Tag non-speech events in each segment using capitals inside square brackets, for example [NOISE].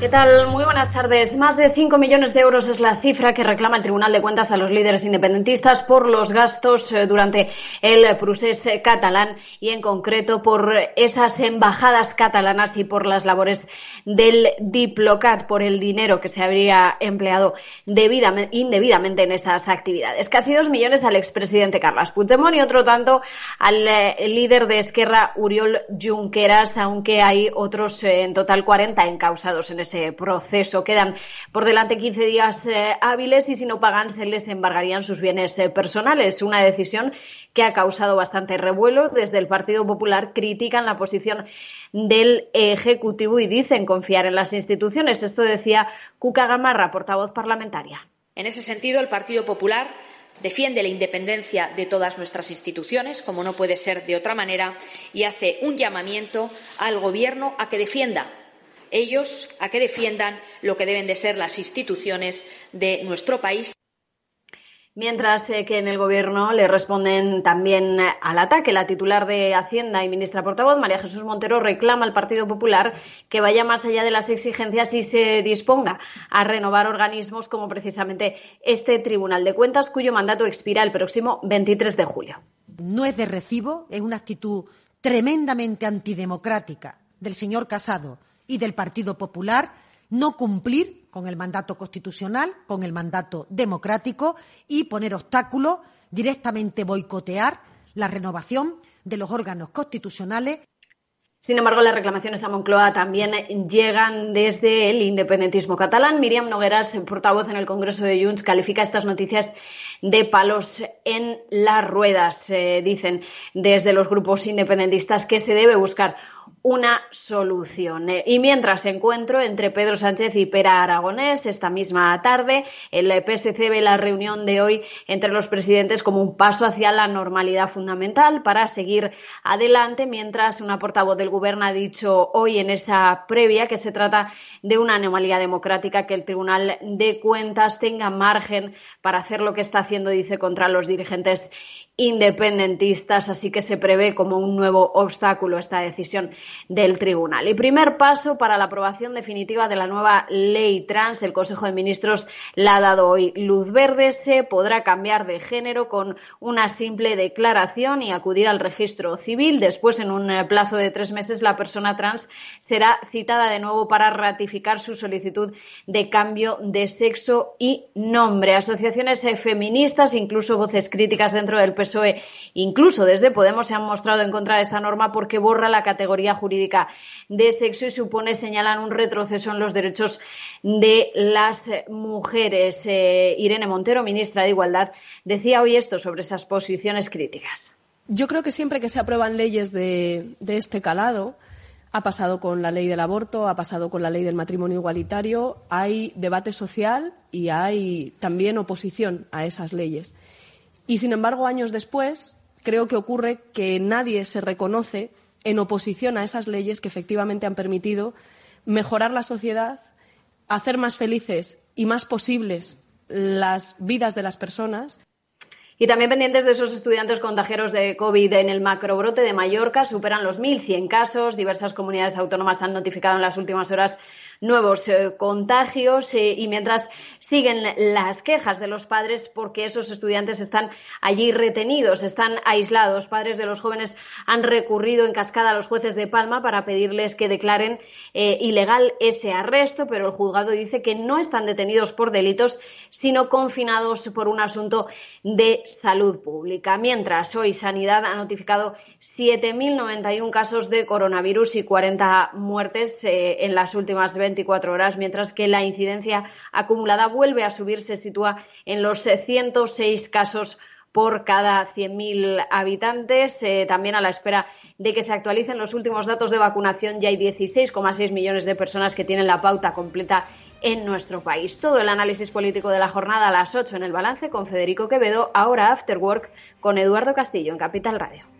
¿Qué tal? Muy buenas tardes. Más de 5 millones de euros es la cifra que reclama el Tribunal de Cuentas a los líderes independentistas por los gastos eh, durante el procés catalán y en concreto por esas embajadas catalanas y por las labores del Diplocat, por el dinero que se habría empleado indebidamente en esas actividades. Casi dos millones al expresidente Carlos Puigdemont y otro tanto al eh, líder de Esquerra, Uriol Junqueras, aunque hay otros eh, en total 40 encausados en ese ese proceso. Quedan por delante 15 días eh, hábiles y si no pagan se les embargarían sus bienes eh, personales. Una decisión que ha causado bastante revuelo. Desde el Partido Popular critican la posición del Ejecutivo y dicen confiar en las instituciones. Esto decía Cuca Gamarra, portavoz parlamentaria. En ese sentido, el Partido Popular defiende la independencia de todas nuestras instituciones, como no puede ser de otra manera, y hace un llamamiento al Gobierno a que defienda ellos a que defiendan lo que deben de ser las instituciones de nuestro país. Mientras eh, que en el Gobierno le responden también al ataque. La titular de Hacienda y ministra portavoz, María Jesús Montero, reclama al Partido Popular que vaya más allá de las exigencias y se disponga a renovar organismos como precisamente este Tribunal de Cuentas, cuyo mandato expira el próximo 23 de julio. No es de recibo, es una actitud tremendamente antidemocrática del señor Casado y del Partido Popular no cumplir con el mandato constitucional, con el mandato democrático y poner obstáculos, directamente boicotear la renovación de los órganos constitucionales. Sin embargo, las reclamaciones a Moncloa también llegan desde el independentismo catalán. Miriam Nogueras, portavoz en el Congreso de Junts, califica estas noticias de palos en las ruedas. Eh, dicen desde los grupos independentistas que se debe buscar una solución. Eh, y mientras encuentro entre Pedro Sánchez y Pera Aragonés esta misma tarde, el PSC ve la reunión de hoy entre los presidentes como un paso hacia la normalidad fundamental para seguir adelante, mientras una portavoz del Gobierno ha dicho hoy en esa previa que se trata de una anomalía democrática, que el Tribunal de Cuentas tenga margen para hacer lo que está haciendo, dice, contra los dirigentes independentistas, así que se prevé como un nuevo obstáculo esta decisión del tribunal. Y primer paso para la aprobación definitiva de la nueva ley trans. El Consejo de Ministros la ha dado hoy luz verde. Se podrá cambiar de género con una simple declaración y acudir al registro civil. Después, en un plazo de tres meses, la persona trans será citada de nuevo para ratificar su solicitud de cambio de sexo y nombre. Asociaciones feministas, incluso voces críticas dentro del PSOE, incluso desde Podemos, se han mostrado en contra de esta norma porque borra la categoría jurídica de sexo y supone, señalan, un retroceso en los derechos de las mujeres. Eh, Irene Montero, ministra de Igualdad, decía hoy esto sobre esas posiciones críticas. Yo creo que siempre que se aprueban leyes de, de este calado, ha pasado con la ley del aborto, ha pasado con la ley del matrimonio igualitario, hay debate social y hay también oposición a esas leyes. Y, sin embargo, años después, creo que ocurre que nadie se reconoce en oposición a esas leyes que efectivamente han permitido mejorar la sociedad, hacer más felices y más posibles las vidas de las personas. Y también pendientes de esos estudiantes contagiados de COVID en el macrobrote de Mallorca, superan los 1.100 casos. Diversas comunidades autónomas han notificado en las últimas horas nuevos eh, contagios eh, y mientras siguen las quejas de los padres porque esos estudiantes están allí retenidos, están aislados. Padres de los jóvenes han recurrido en cascada a los jueces de Palma para pedirles que declaren eh, ilegal ese arresto, pero el juzgado dice que no están detenidos por delitos, sino confinados por un asunto de salud pública. Mientras hoy Sanidad ha notificado 7.091 casos de coronavirus y 40 muertes en las últimas 24 horas, mientras que la incidencia acumulada vuelve a subir, se sitúa en los 106 casos por cada 100.000 habitantes. Eh, también a la espera de que se actualicen los últimos datos de vacunación, ya hay 16,6 millones de personas que tienen la pauta completa en nuestro país. Todo el análisis político de la jornada a las 8 en el balance con Federico Quevedo, ahora After Work con Eduardo Castillo en Capital Radio.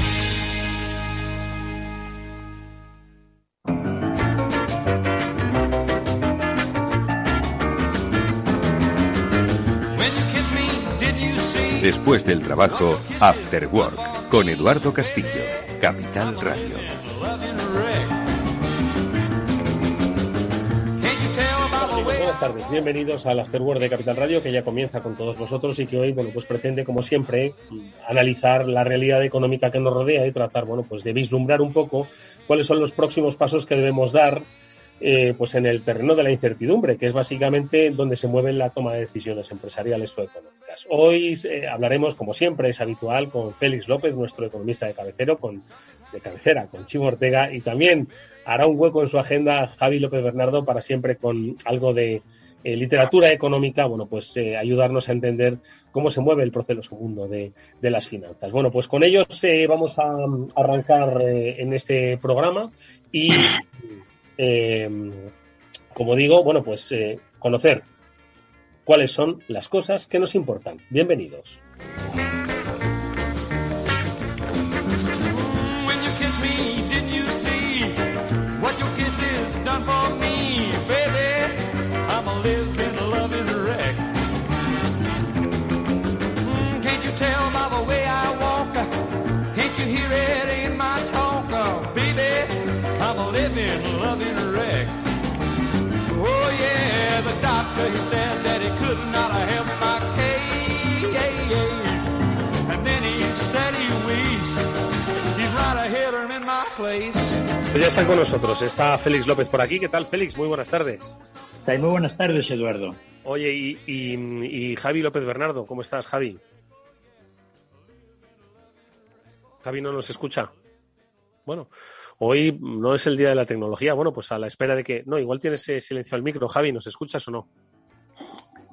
Después del trabajo, After Work, con Eduardo Castillo, Capital Radio. Buenas tardes, bienvenidos al After Work de Capital Radio, que ya comienza con todos vosotros y que hoy, bueno, pues pretende, como siempre, analizar la realidad económica que nos rodea y tratar, bueno, pues de vislumbrar un poco cuáles son los próximos pasos que debemos dar eh, pues en el terreno de la incertidumbre, que es básicamente donde se mueve la toma de decisiones empresariales o económicas. Hoy eh, hablaremos, como siempre es habitual, con Félix López, nuestro economista de cabecero, con, de cabecera, con Chimo Ortega, y también hará un hueco en su agenda Javi López Bernardo para siempre con algo de eh, literatura económica, bueno, pues ayudarnos a entender cómo se mueve el proceso mundo de, de las finanzas. Bueno, pues con ellos vamos a arrancar en este programa y eh, como digo, bueno, pues eh, conocer cuáles son las cosas que nos importan. Bienvenidos. Pues ya están con nosotros. Está Félix López por aquí. ¿Qué tal, Félix? Muy buenas tardes. Muy buenas tardes, Eduardo. Oye, y, y, Javi López Bernardo, ¿cómo estás, Javi? Javi no nos escucha. Bueno, hoy no es el día de la tecnología. Bueno, pues a la espera de que. No, igual tienes silencio al micro. Javi, ¿nos escuchas o no?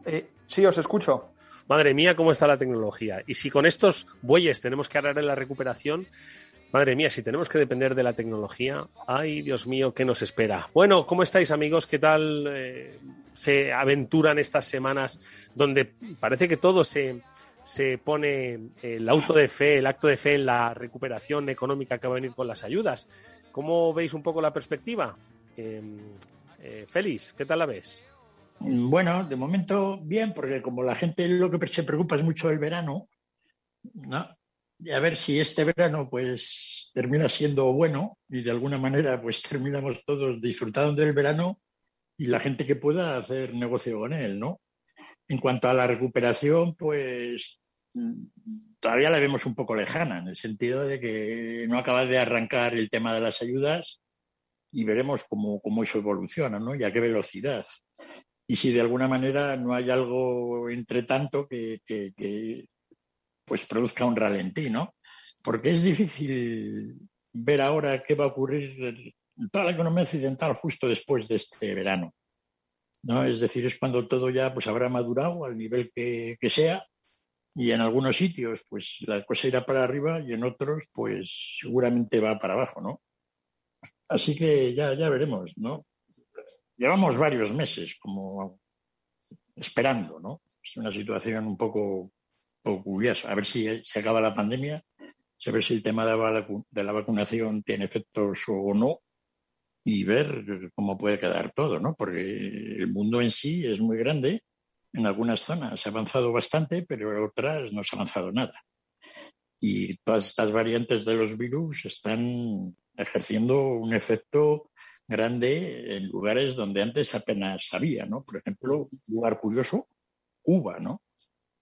Eh, sí, os escucho. Madre mía, cómo está la tecnología. Y si con estos bueyes tenemos que hablar en la recuperación, Madre mía, si tenemos que depender de la tecnología, ay Dios mío, ¿qué nos espera? Bueno, ¿cómo estáis amigos? ¿Qué tal eh, se aventuran estas semanas donde parece que todo se, se pone el auto de fe, el acto de fe en la recuperación económica que va a venir con las ayudas? ¿Cómo veis un poco la perspectiva? Em, eh, Félix, ¿qué tal la ves? Bueno, de momento bien, porque como la gente lo que se preocupa es mucho el verano, ¿no? A ver si este verano pues termina siendo bueno y de alguna manera pues [LAUGHS] terminamos todos disfrutando del verano y la gente que pueda hacer negocio con él, ¿no? En cuanto a la recuperación, pues todavía la vemos un poco lejana, en el sentido de que no acaba de arrancar el tema de las ayudas y veremos cómo, cómo eso evoluciona, ¿no? Y a qué velocidad. y si de alguna manera no hay algo entre tanto que, pues produzca un ralentí, ¿no? Porque es difícil ver ahora qué va a ocurrir toda la economía occidental justo después de este verano. ¿no? Es decir, es cuando todo ya pues habrá madurado al nivel que, que sea y en algunos sitios pues la cosa irá para arriba y en otros pues seguramente va para abajo, ¿no? Así que ya, ya veremos, ¿no? llevamos varios meses como esperando, ¿no? Es una situación un poco, curiosa. A ver si se acaba la pandemia, a ver si el tema de la vacunación tiene efectos o no y ver cómo puede quedar todo, ¿no? Porque el mundo en sí es muy grande. En algunas zonas ha avanzado bastante, pero en otras no se ha avanzado nada. Y todas estas variantes de los virus están ejerciendo un efecto grande en lugares donde antes apenas había, ¿no? Por ejemplo, un lugar curioso, Cuba, ¿no?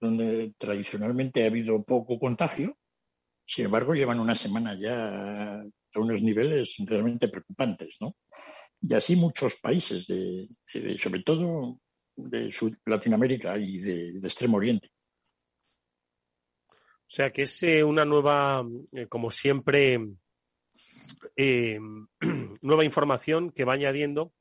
Donde tradicionalmente ha habido poco contagio, sin embargo llevan una semana ya a unos niveles realmente preocupantes, ¿no? Y así muchos países, de, sobre todo de Latinoamérica y de, Extremo Oriente. O sea que es eh, una nueva, eh, como siempre, eh, [CLEARS THROAT] nueva información que va añadiendo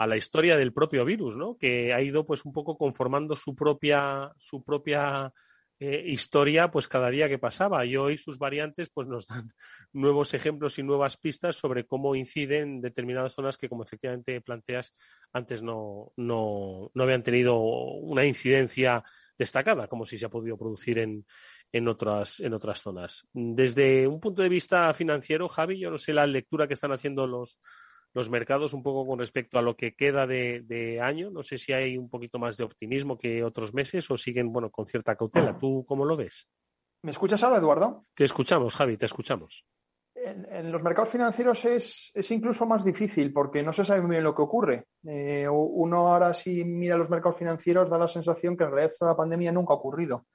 a la historia del propio virus, ¿no? Que ha ido pues un poco conformando su propia, su propia eh, historia pues cada día que pasaba y hoy sus variantes pues nos dan [LAUGHS] nuevos ejemplos y nuevas pistas sobre cómo inciden determinadas zonas que como efectivamente planteas antes no, no, no habían tenido una incidencia destacada como si se ha podido producir en, en otras, en otras zonas. Desde un punto de vista financiero, Javi, yo no sé la lectura que están haciendo los, los mercados un poco con respecto a lo que queda de, año. No sé si hay un poquito más de optimismo que otros meses o siguen, bueno, con cierta cautela. ¿Tú cómo lo ves? ¿Me escuchas ahora, Eduardo? Te escuchamos, Javi, te escuchamos. En, los mercados financieros es, es, incluso más difícil porque no se sabe muy bien lo que ocurre. Eh, uno ahora si mira los mercados financieros da la sensación que en realidad la pandemia nunca ha ocurrido.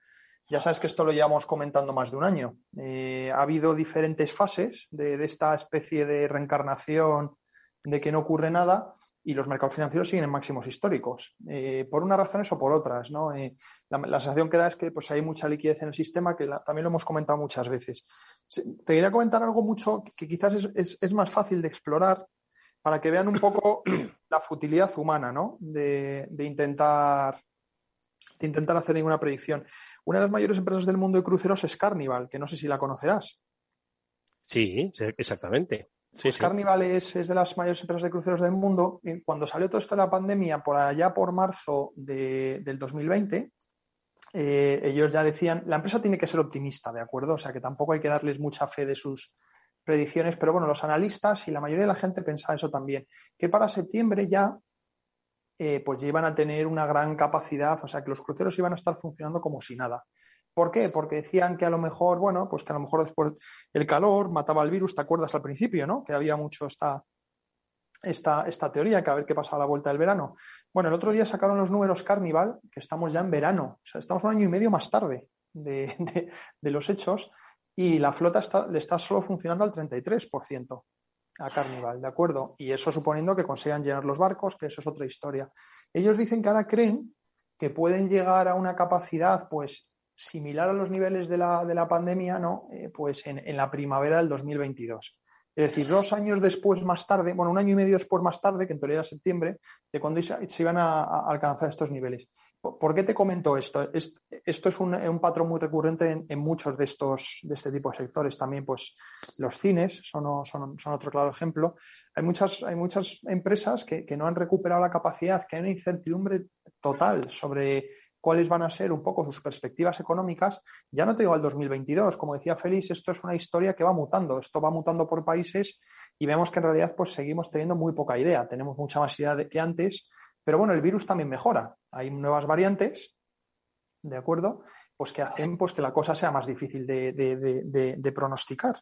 Ya sabes que esto lo llevamos comentando más de un año. Eh, ha habido diferentes fases de, esta especie de reencarnación de que no ocurre nada y los mercados financieros siguen en máximos históricos, eh, por unas razones o por otras. ¿no? Eh, la, sensación que da es que pues, hay mucha liquidez en el sistema, que también lo hemos comentado muchas veces. Te quería comentar algo mucho que quizás es, es, más fácil de explorar para que vean un poco [COUGHS] la futilidad humana ¿no? de, de intentar de intentar hacer ninguna predicción. Una de las mayores empresas del mundo de cruceros es Carnival, que no sé si la conocerás. Sí, exactamente. Pues Carnival es, de las mayores empresas de cruceros del mundo. Y cuando salió todo esto de la pandemia, por allá por marzo del 2020, eh, ellos ya decían, la empresa tiene que ser optimista, ¿de acuerdo? O sea que tampoco hay que darles mucha fe de sus predicciones, pero bueno, los analistas y la mayoría de la gente pensaba eso también, que para septiembre ya eh, pues ya iban a tener una gran capacidad, o sea, que los cruceros iban a estar funcionando como si nada. ¿Por qué? Porque decían que a lo mejor, bueno, pues que a lo mejor después el calor mataba el virus, ¿te acuerdas al principio, no? Que había mucho esta, esta, esta teoría, que a ver qué pasaba a la vuelta del verano. Bueno, el otro día sacaron los números Carnival, que estamos ya en verano, o sea, estamos un año y medio más tarde de, [LAUGHS] los hechos, y la flota le está solo funcionando al 33% a Carnival, ¿de acuerdo? Y eso suponiendo que consigan llenar los barcos, que eso es otra historia. Ellos dicen que ahora creen que pueden llegar a una capacidad, pues, similar a los niveles de la, de la pandemia, ¿no? Eh, pues en, en, la primavera del 2022. Es decir, dos años después, más tarde, bueno, un año y medio después, más tarde, que en teoría era septiembre, de cuando se iban a alcanzar estos niveles. ¿Por qué te comento esto? Esto es un, patrón muy recurrente en, muchos de estos, de este tipo de sectores. También, pues, los cines son, otro claro ejemplo. Hay muchas, hay muchas empresas que, no han recuperado la capacidad, que hay una incertidumbre total sobre cuáles van a ser un poco sus perspectivas económicas. Ya no te digo al 2022, como decía Félix, esto es una historia que va mutando. Esto va mutando por países y vemos que en realidad pues seguimos teniendo muy poca idea. Tenemos mucha más idea de que antes pero bueno, el virus también mejora. Hay nuevas variantes, ¿de acuerdo? Pues que hacen pues, que la cosa sea más difícil de, pronosticar.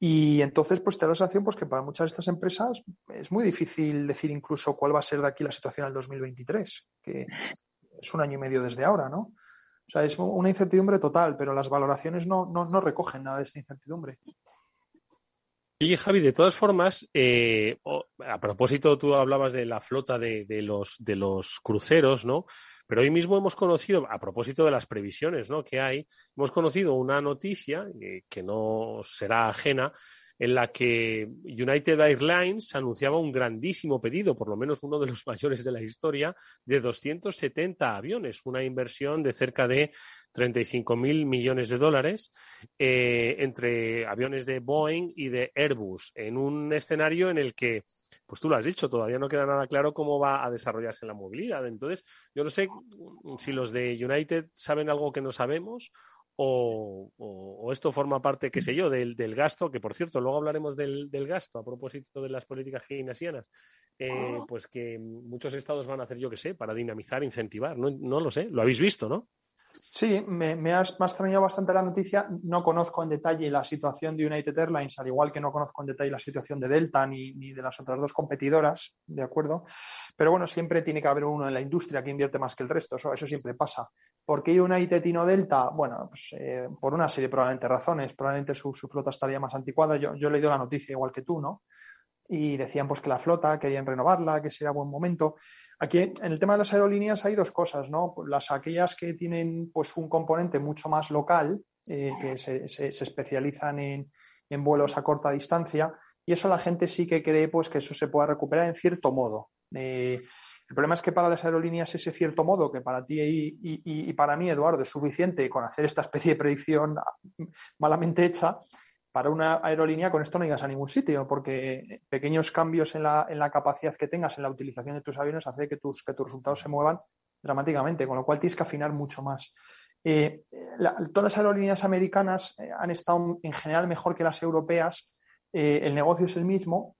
Y entonces, pues te da la sensación pues, que para muchas de estas empresas es muy difícil decir incluso cuál va a ser de aquí la situación al 2023, que es un año y medio desde ahora, ¿no? O sea, es una incertidumbre total, pero las valoraciones no, no recogen nada de esta incertidumbre. Oye, Javi, de todas formas, eh, a propósito, tú hablabas de la flota de, los, de los cruceros, ¿no? Pero hoy mismo hemos conocido, a propósito de las previsiones ¿no? que hay, hemos conocido una noticia que no será ajena en la que United Airlines anunciaba un grandísimo pedido, por lo menos uno de los [LAUGHS] mayores de la historia, de 270 aviones, una inversión de cerca de 35 mil millones de dólares eh, entre aviones de Boeing y de Airbus, en un escenario en el que pues tú lo has dicho, todavía no queda nada claro cómo va a desarrollarse la movilidad. Entonces, yo no sé si los de United saben algo que no sabemos o, esto forma parte, qué sé yo, del, gasto, que por cierto, luego hablaremos del, gasto a propósito de las políticas keynesianas, eh, pues que muchos estados van a hacer, yo qué sé, para dinamizar, incentivar, no, no lo sé, lo habéis visto, ¿no? Sí, me, me, has, extrañado bastante la noticia. No conozco en detalle la situación de United Airlines, al igual que no conozco en detalle la situación de Delta ni, ni, de las otras dos competidoras, ¿de acuerdo? Pero bueno, siempre tiene que haber uno en la industria que invierte más que el resto, eso, eso siempre pasa. ¿Por qué United y no Delta? Bueno, pues, eh, por una serie probablemente razones. Probablemente su, su, flota estaría más anticuada. Yo, yo he leído la noticia igual que tú, ¿no? y decían pues que la flota querían renovarla, que sería buen momento. Aquí en el tema de las aerolíneas hay dos cosas, ¿no? Las aquellas que tienen pues un componente mucho más local, eh, que se, se, especializan en, en, vuelos a corta distancia, y eso la gente sí que cree pues que eso se pueda recuperar en cierto modo. Eh, el problema es que para las aerolíneas ese cierto modo, que para ti y, para mí, Eduardo, es suficiente con hacer esta especie de predicción malamente hecha, para una aerolínea con esto no llegas a ningún sitio, porque pequeños cambios en la, en la capacidad que tengas en la utilización de tus aviones hace que tus, que tus resultados se muevan dramáticamente, con lo cual tienes que afinar mucho más. Eh, todas las aerolíneas americanas eh, han estado en general mejor que las europeas. Eh, el negocio es el mismo,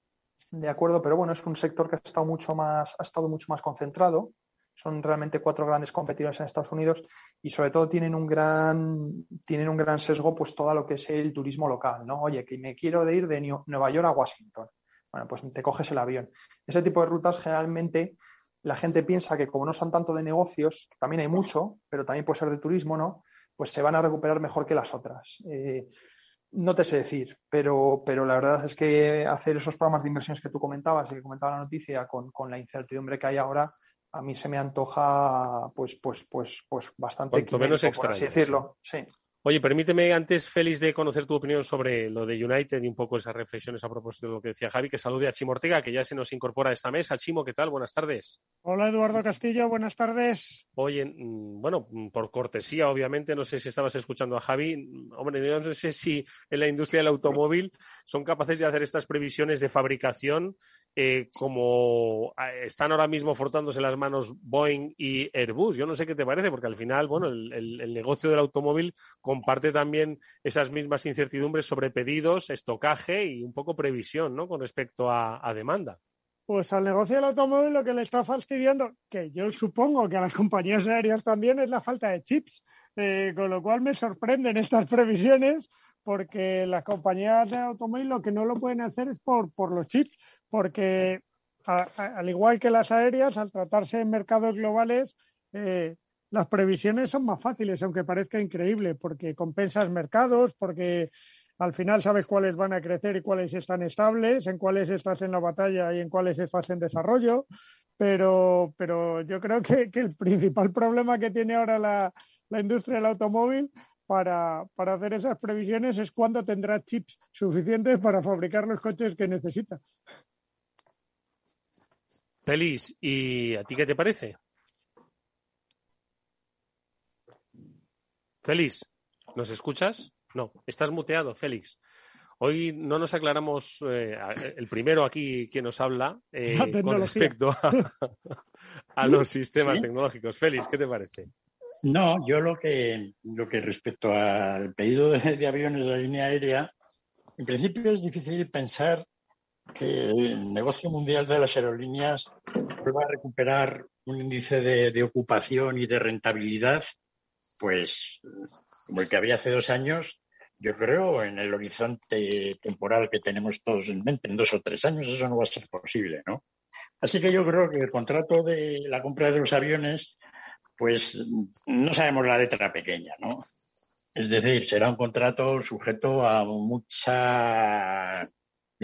de acuerdo, pero bueno, es un sector que ha estado mucho más, ha estado mucho más concentrado son realmente cuatro grandes competidores en Estados Unidos y sobre todo tienen un gran, tienen un gran sesgo pues todo lo que es el turismo local, ¿no? Oye, que me quiero de ir de Nueva York a Washington. Bueno, pues te coges el avión. Ese tipo de rutas generalmente la gente piensa que como no son tanto de negocios, también hay mucho, pero también puede ser de turismo, ¿no? Pues se van a recuperar mejor que las otras. Eh, no te sé decir, pero, pero la verdad es que hacer esos programas de inversiones que tú comentabas y que comentaba la noticia con, con la incertidumbre que hay ahora, a mí se me antoja pues, pues, pues, pues bastante Cuanto menos extraño, así decirlo. Sí. Oye, permíteme antes, Félix, de conocer tu opinión sobre lo de United y un poco esas reflexiones a propósito de lo que decía Javi, que salude a Chimo Ortega, que ya se nos incorpora a esta mesa. Chimo, ¿qué tal? Buenas tardes. Hola, Eduardo Castillo, buenas tardes. Oye, mm, bueno, mm, por cortesía, obviamente, no sé si estabas escuchando a Javi. Mm, hombre, yo no sé si en la industria del automóvil son capaces de hacer estas previsiones de fabricación eh, como eh, están ahora mismo fortándose las manos Boeing y Airbus. Yo no sé qué te parece, porque al final, bueno, el, negocio del automóvil comparte también esas mismas incertidumbres sobre pedidos, estocaje y un poco previsión, ¿no? Con respecto a, demanda. Pues al negocio del automóvil lo que le está fastidiando, que yo supongo que a las compañías aéreas también, es la falta de chips. Eh, con lo cual me sorprenden estas previsiones porque las compañías de automóvil lo que no lo pueden hacer es por los chips porque al igual que las aéreas, al tratarse en mercados globales, eh, las previsiones son más fáciles, aunque parezca increíble, porque compensas mercados, porque al final sabes cuáles van a crecer y cuáles están estables, en cuáles estás en la batalla y en cuáles estás en desarrollo. Pero, pero yo creo que, el principal problema que tiene ahora la, la industria del automóvil para, para, hacer esas previsiones es cuándo tendrá chips suficientes para fabricar los coches que necesita. Feliz, ¿y a ti qué te parece? Félix, ¿nos escuchas? No, estás muteado, Félix. Hoy no nos aclaramos, eh, el primero aquí que nos habla eh, [LAUGHS] con respecto a, los [LAUGHS] sistemas tecnológicos. Félix, ¿qué te parece? No, yo lo que, lo que respecto al pedido de aviones de la línea aérea, en principio es difícil pensar que el negocio mundial de las aerolíneas vuelva a recuperar un índice de, ocupación y de rentabilidad, pues como el que había hace dos años, yo creo en el horizonte temporal que tenemos todos en mente, en dos o tres años, eso no va a ser posible, ¿no? Así que yo creo que el contrato de la compra de los aviones, pues no sabemos la letra pequeña, ¿no? Es decir, será un contrato sujeto a mucha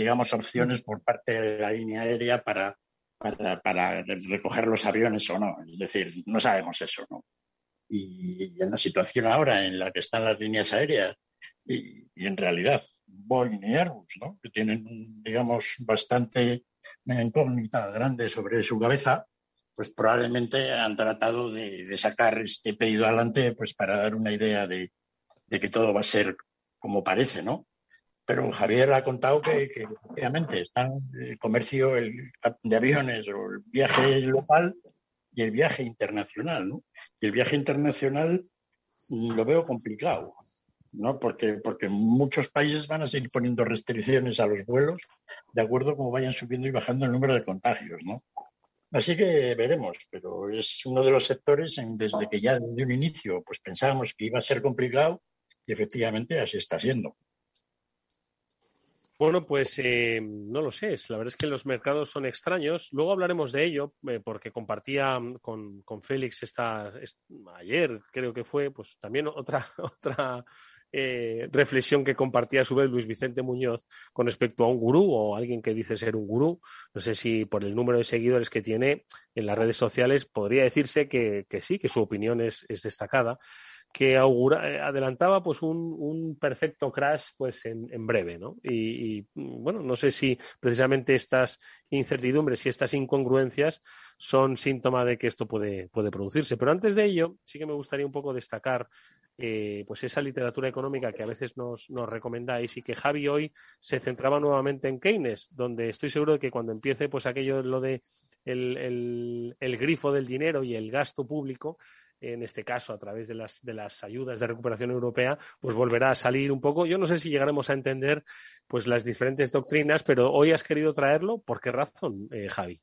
digamos, opciones por parte de la línea aérea para, para, recoger los aviones o no. Es decir, no sabemos eso, ¿no? Y, en la situación ahora en la que están las líneas aéreas y, en realidad Boeing y Airbus, ¿no? Que tienen, digamos, bastante incógnita grande sobre su cabeza, pues probablemente han tratado de, sacar este pedido adelante pues para dar una idea de, de, que todo va a ser como parece, ¿no? Pero Javier ha contado que, que efectivamente están el comercio de aviones o el viaje local y el viaje internacional, ¿no? Y el viaje internacional lo veo complicado, ¿no? Porque, porque muchos países van a seguir poniendo restricciones a los vuelos de acuerdo a cómo vayan subiendo y bajando el número de contagios, ¿no? Así que veremos, pero es uno de los sectores en, desde que ya desde un inicio pues pensábamos que iba a ser complicado y efectivamente así está siendo. Bueno, pues eh, no lo sé. La verdad es que los mercados son extraños. Luego hablaremos de ello, eh, porque compartía mm, con, con Félix esta, ayer, creo que fue, pues también otra, [LAUGHS] otra eh, reflexión que compartía a su vez Luis Vicente Muñoz con respecto a un gurú o alguien que dice ser un gurú. No sé si por el número de seguidores que tiene en las redes sociales podría decirse que, sí, que su opinión es destacada que augura, eh, adelantaba pues un, un, perfecto crash pues en, en breve, ¿no? Y, y, bueno, no sé si precisamente estas incertidumbres y estas incongruencias son síntoma de que esto puede, puede producirse. Pero antes de ello, sí que me gustaría un poco destacar eh, pues esa literatura económica que a veces nos, nos recomendáis y que Javi hoy se centraba nuevamente en Keynes, donde estoy seguro de que cuando empiece pues aquello lo de el, el grifo del dinero y el gasto público, en este caso a través de las, de las ayudas de recuperación europea, pues volverá a salir un poco. Yo no sé si llegaremos a entender pues las diferentes doctrinas, pero hoy has querido traerlo. ¿Por qué razón, eh, Javi?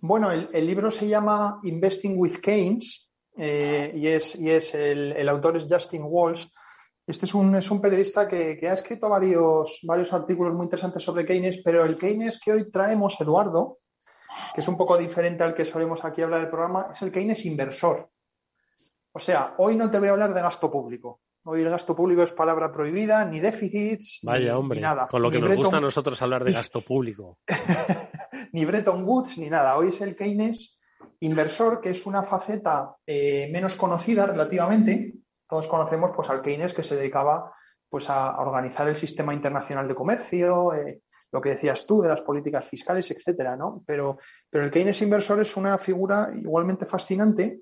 Bueno, el, libro se llama Investing with Keynes eh, y, es, y es el, autor es Justin Walsh. Este es un, es un periodista que, que, ha escrito varios, varios artículos muy interesantes sobre Keynes, pero el Keynes que hoy traemos, Eduardo, que es un poco diferente al que solemos aquí hablar del programa, es el Keynes inversor. O sea, hoy no te voy a hablar de gasto público. Hoy el gasto público es palabra prohibida, ni déficits, Vaya, hombre, nada. Con lo que nos gusta a nosotros hablar de gasto [LAUGHS] público. [LAUGHS] ni Bretton Woods, ni nada. Hoy es el Keynes inversor, que es una faceta eh, menos conocida relativamente. Todos conocemos pues, al Keynes que se dedicaba pues, a organizar el sistema internacional de comercio, eh, lo que decías tú de las políticas fiscales, etcétera, ¿no? Pero, pero el Keynes inversor es una figura igualmente fascinante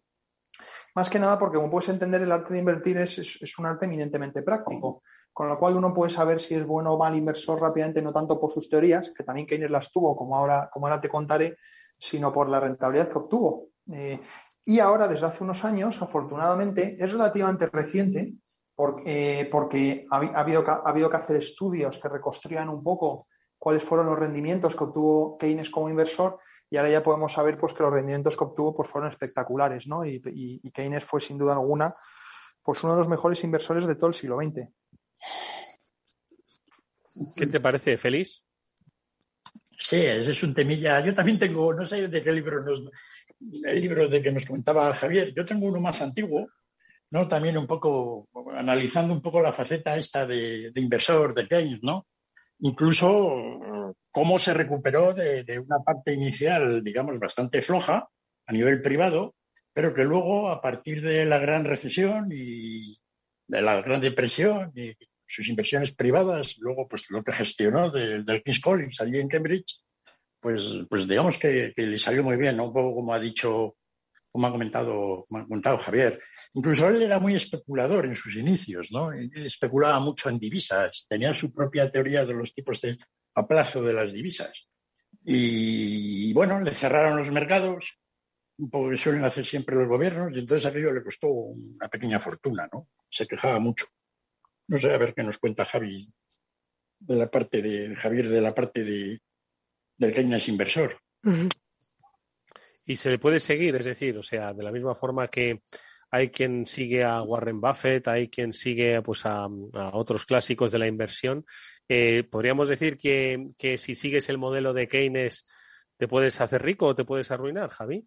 más que nada porque, como puedes entender, el arte de invertir es, un arte eminentemente práctico, con lo cual uno puede saber si es bueno o mal inversor rápidamente, no tanto por sus teorías, que también Keynes las tuvo, como ahora, como ahora te contaré, sino por la rentabilidad que obtuvo. Eh, y ahora, desde hace unos años, afortunadamente, es relativamente reciente, porque, porque ha, habido, ha habido que hacer estudios que reconstruyan un poco cuáles fueron los rendimientos que obtuvo Keynes como inversor y ahora ya podemos saber pues, que los rendimientos que obtuvo pues, fueron espectaculares, ¿no? Y, Keynes fue sin duda alguna pues, uno de los mejores inversores de todo el siglo XX. ¿Qué te parece, Félix? Sí, ese es un temilla. Yo también tengo, no sé de qué libro nos, el libro de que nos comentaba Javier, yo tengo uno más antiguo, ¿no? También un poco analizando un poco la faceta esta de, de inversor de Keynes, ¿no? Incluso cómo se recuperó de, una parte inicial, digamos, bastante floja a nivel privado, pero que luego, a partir de la gran recesión y de la gran depresión y sus inversiones privadas, luego pues lo que gestionó del King's College allí en Cambridge, pues, pues digamos que, le salió muy bien, un poco como ha dicho, como ha comentado, como ha comentado Javier. Incluso él era muy especulador en sus inicios, ¿no? Especulaba mucho en divisas, tenía su propia teoría de los tipos de a plazo de las divisas. Y bueno, le cerraron los mercados, un poco que suelen hacer siempre los gobiernos, y entonces aquello le costó una pequeña fortuna, ¿no? Se quejaba mucho. No sé, a ver qué nos cuenta Javi de la parte de Javier de la parte de del Keynes inversor. Y se le puede seguir, es decir, o sea, de la misma forma que hay quien sigue a Warren Buffett, hay quien sigue pues a, otros clásicos de la inversión. Eh, ¿Podríamos decir que, si sigues el modelo de Keynes te puedes hacer rico o te puedes arruinar, Javi?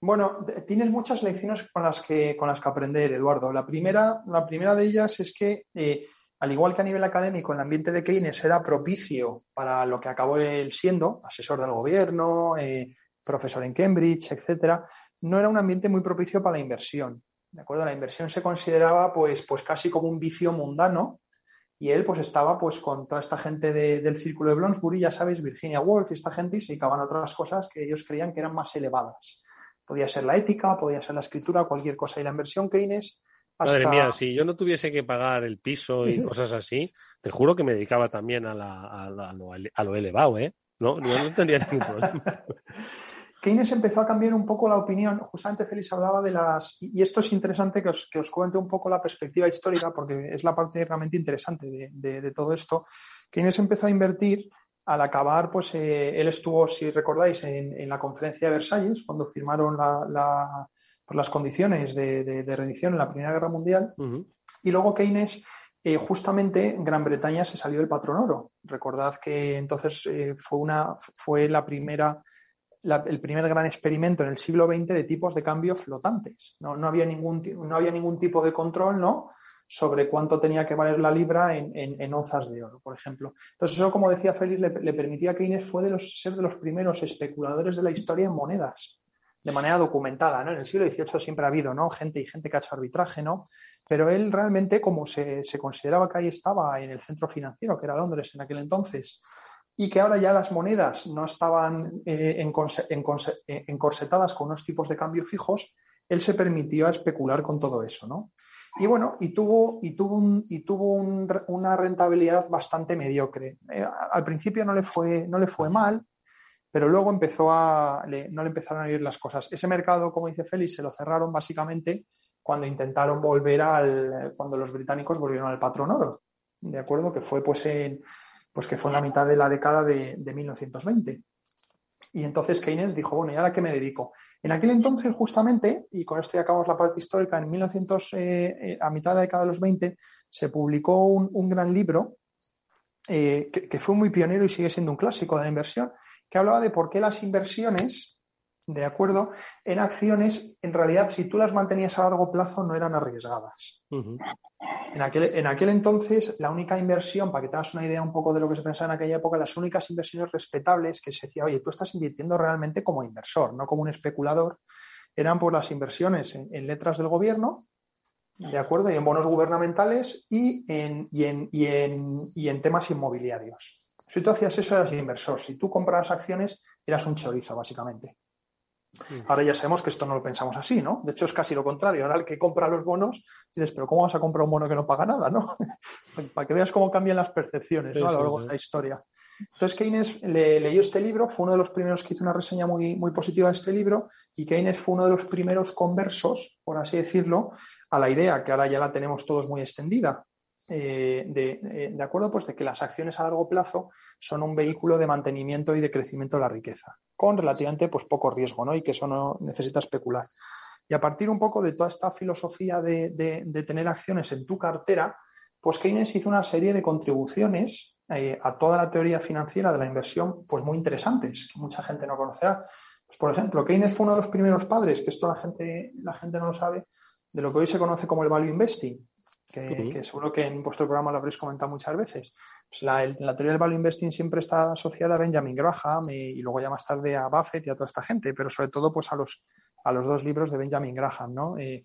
Bueno, tienes muchas lecciones con las que, con las que aprender, Eduardo. La primera, la primera de ellas es que eh, al igual que a nivel académico el ambiente de Keynes era propicio para lo que acabó él siendo, asesor del gobierno, eh, profesor en Cambridge, etcétera, no era un ambiente muy propicio para la inversión. ¿De acuerdo? La inversión se consideraba pues, pues casi como un vicio mundano y él pues estaba pues con toda esta gente del círculo de Bloomsbury, ya sabéis, Virginia Woolf y esta gente y se dedicaban a otras cosas que ellos creían que eran más elevadas. Podía ser la ética, podía ser la escritura, cualquier cosa. Y la inversión Keynes Madre mía, si yo no tuviese que pagar el piso y [LAUGHS] cosas así, te juro que me dedicaba también a, lo, elevado, ¿eh? No, no tendría ningún problema. [LAUGHS] Keynes empezó a cambiar un poco la opinión. Justamente Félix hablaba de las. Y esto es interesante que os, que os cuente un poco la perspectiva histórica, porque es la parte realmente interesante de, todo esto. Keynes empezó a invertir al acabar, pues eh, él estuvo, si recordáis, en, la conferencia de Versalles, cuando firmaron la por las condiciones de, de, rendición en la Primera Guerra Mundial. Y luego Keynes, eh, justamente Gran Bretaña se salió del patrón oro. Recordad que entonces eh, fue, una, fue la primera, el primer gran experimento en el siglo XX de tipos de cambio flotantes. No, no, había, ningún, no había ningún tipo de control, ¿no? sobre cuánto tenía que valer la libra en, en, onzas de oro, por ejemplo. Entonces, eso, como decía Félix, le, permitía a Keynes fue de los, ser de los primeros especuladores de la historia en monedas de manera documentada, ¿no? En el siglo XVIII siempre ha habido, ¿no? Gente y gente que ha hecho arbitraje, ¿no? Pero él realmente, como se, consideraba que ahí estaba en el centro financiero, que era Londres en aquel entonces, y que ahora ya las monedas no estaban eh, encorsetadas con unos tipos de cambio fijos, él se permitió especular con todo eso, ¿no? Y bueno, y tuvo, y tuvo, un, y tuvo una rentabilidad bastante mediocre. Eh, al principio no le fue, no le fue mal, pero luego empezó a, no le empezaron a ir las cosas. Ese mercado, como dice Félix, se lo cerraron básicamente cuando intentaron volver al, cuando los británicos volvieron al patrón oro, ¿de acuerdo? Que fue pues en, pues que fue en la mitad de la década de, 1920. Y entonces Keynes dijo, bueno, ¿y ahora qué me dedico? En aquel entonces, justamente, y con esto ya acabamos la parte histórica, en 1900, eh, eh, a mitad de la década de los 20, se publicó un, gran libro eh, que, fue muy pionero y sigue siendo un clásico de la inversión, que hablaba de por qué las inversiones, de acuerdo, en acciones, en realidad, si tú las mantenías a largo plazo, no eran arriesgadas. en, aquel, en aquel entonces, la única inversión, para que te hagas una idea un poco de lo que se pensaba en aquella época, las únicas inversiones respetables que se decía, oye, tú estás invirtiendo realmente como inversor, no como un especulador, eran por las inversiones en, letras del gobierno, ¿de acuerdo? Y en bonos gubernamentales y en, y en, y en, y en temas inmobiliarios. Si tú hacías eso, eras inversor. Si tú comprabas acciones, eras un chorizo, básicamente. Ahora ya sabemos que esto no lo pensamos así, ¿no? De hecho, es casi lo contrario. Ahora el que compra los bonos, dices, pero ¿cómo vas a comprar un bono que no paga nada, no? [LAUGHS] Para que veas cómo cambian las percepciones ¿no? a lo largo de la historia. Entonces, Keynes le, leyó este libro, fue uno de los primeros que hizo una reseña muy, muy positiva de este libro, y Keynes fue uno de los primeros conversos, por así decirlo, a la idea que ahora ya la tenemos todos muy extendida, eh, eh, de, acuerdo pues de que las acciones a largo plazo son un vehículo de mantenimiento y de crecimiento de la riqueza, con relativamente pues, poco riesgo, ¿no? Y que eso no necesita especular. Y a partir un poco de toda esta filosofía de, tener acciones en tu cartera, pues Keynes hizo una serie de contribuciones eh, a toda la teoría financiera de la inversión, pues muy interesantes, que mucha gente no conocerá. Pues, por ejemplo, Keynes fue uno de los primeros padres, que esto la gente, la gente no lo sabe, de lo que hoy se conoce como el value investing, que, seguro que en vuestro programa lo habréis comentado muchas veces. Pues la, teoría del value investing siempre está asociada a Benjamin Graham y, luego ya más tarde a Buffett y a toda esta gente, pero sobre todo pues a los, a los dos libros de Benjamin Graham, ¿no? Eh,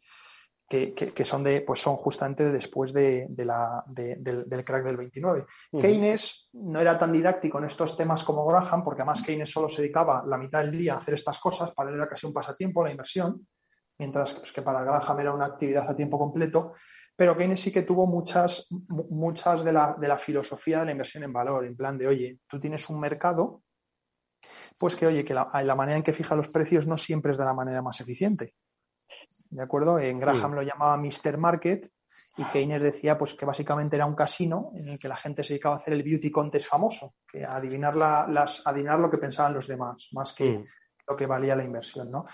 que, son de, pues son justamente después de, la, del, crack del 29. Keynes no era tan didáctico en estos temas como Graham, porque además Keynes solo se dedicaba la mitad del día a hacer estas cosas, para él era casi un pasatiempo, la inversión, mientras que para Graham era una actividad a tiempo completo. Pero Keynes sí que tuvo muchas, muchas de la, de la filosofía de la inversión en valor, en plan de, oye, tú tienes un mercado, pues que, oye, que la, manera en que fija los precios no siempre es de la manera más eficiente. ¿De acuerdo? En Graham lo llamaba Mr. Market y Keynes decía pues que básicamente era un casino en el que la gente se dedicaba a hacer el beauty contest famoso, que adivinar, las, adivinar lo que pensaban los demás, más que lo que valía la inversión, ¿no?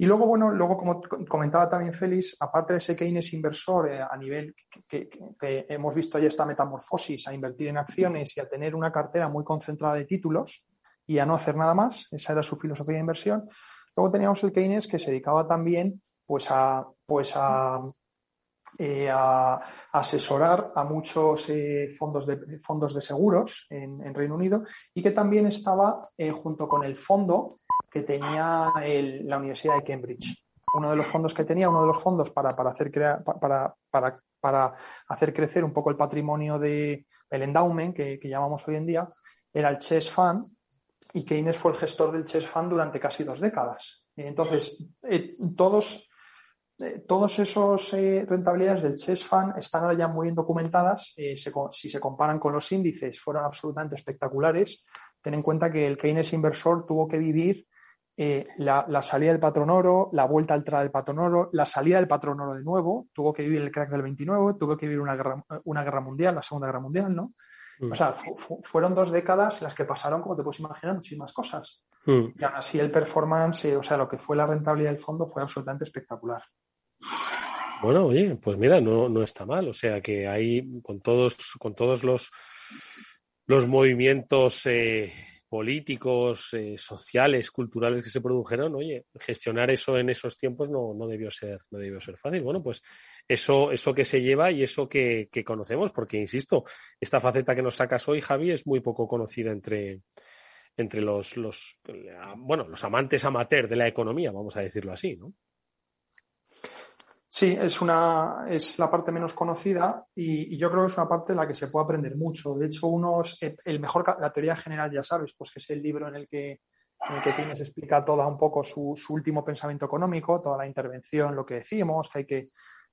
Y luego, bueno, luego como comentaba también Félix, aparte de ese Keynes inversor eh, a nivel que, hemos visto ya esta metamorfosis a invertir en acciones y a tener una cartera muy concentrada de títulos y a no hacer nada más, esa era su filosofía de inversión. Luego teníamos el Keynes que se dedicaba también pues a, pues eh, a, asesorar a muchos eh, fondos, de, fondos de seguros en, Reino Unido y que también estaba eh, junto con el fondo que tenía la Universidad de Cambridge. Uno de los fondos que tenía, uno de los fondos para, hacer, para, para, hacer crecer un poco el patrimonio del el endowment que, llamamos hoy en día, era el Chess Fund y Keynes fue el gestor del Chess Fund durante casi dos décadas. Entonces, todos eh, todos esos eh, rentabilidades del Chess Fund están ahora ya muy bien documentadas. Eh, si se comparan con los índices, fueron absolutamente espectaculares. Ten en cuenta que el Keynes inversor tuvo que vivir la, salida del patrón oro, la vuelta al del patrón oro, la salida del patrón oro de nuevo, tuvo que vivir el crack del 29, tuvo que vivir una guerra, una guerra mundial, la Segunda Guerra Mundial, ¿no? Mm. O sea, fueron dos décadas en las que pasaron, como te puedes imaginar, muchísimas cosas. Mm. Y aún así el performance, o sea, lo que fue la rentabilidad del fondo fue absolutamente espectacular. Bueno, oye, pues mira, no, no está mal. O sea que ahí, con todos, con todos los, los movimientos eh, políticos, eh, sociales, culturales que se produjeron, oye, gestionar eso en esos tiempos no, no, debió ser, no debió ser fácil. Bueno, pues eso, eso que se lleva y eso que, que conocemos, porque insisto, esta faceta que nos sacas hoy, Javi, es muy poco conocida entre, entre los, los, bueno, los amantes amateur de la economía, vamos a decirlo así, ¿no? Sí, es, una, es la parte menos conocida y, yo creo que es una parte de la que se puede aprender mucho. De hecho, unos, eh, el mejor, la teoría general, ya sabes, pues que es el libro en el que, en el que tienes explica toda un poco su, su, último pensamiento económico, toda la intervención, lo que decimos, que hay que,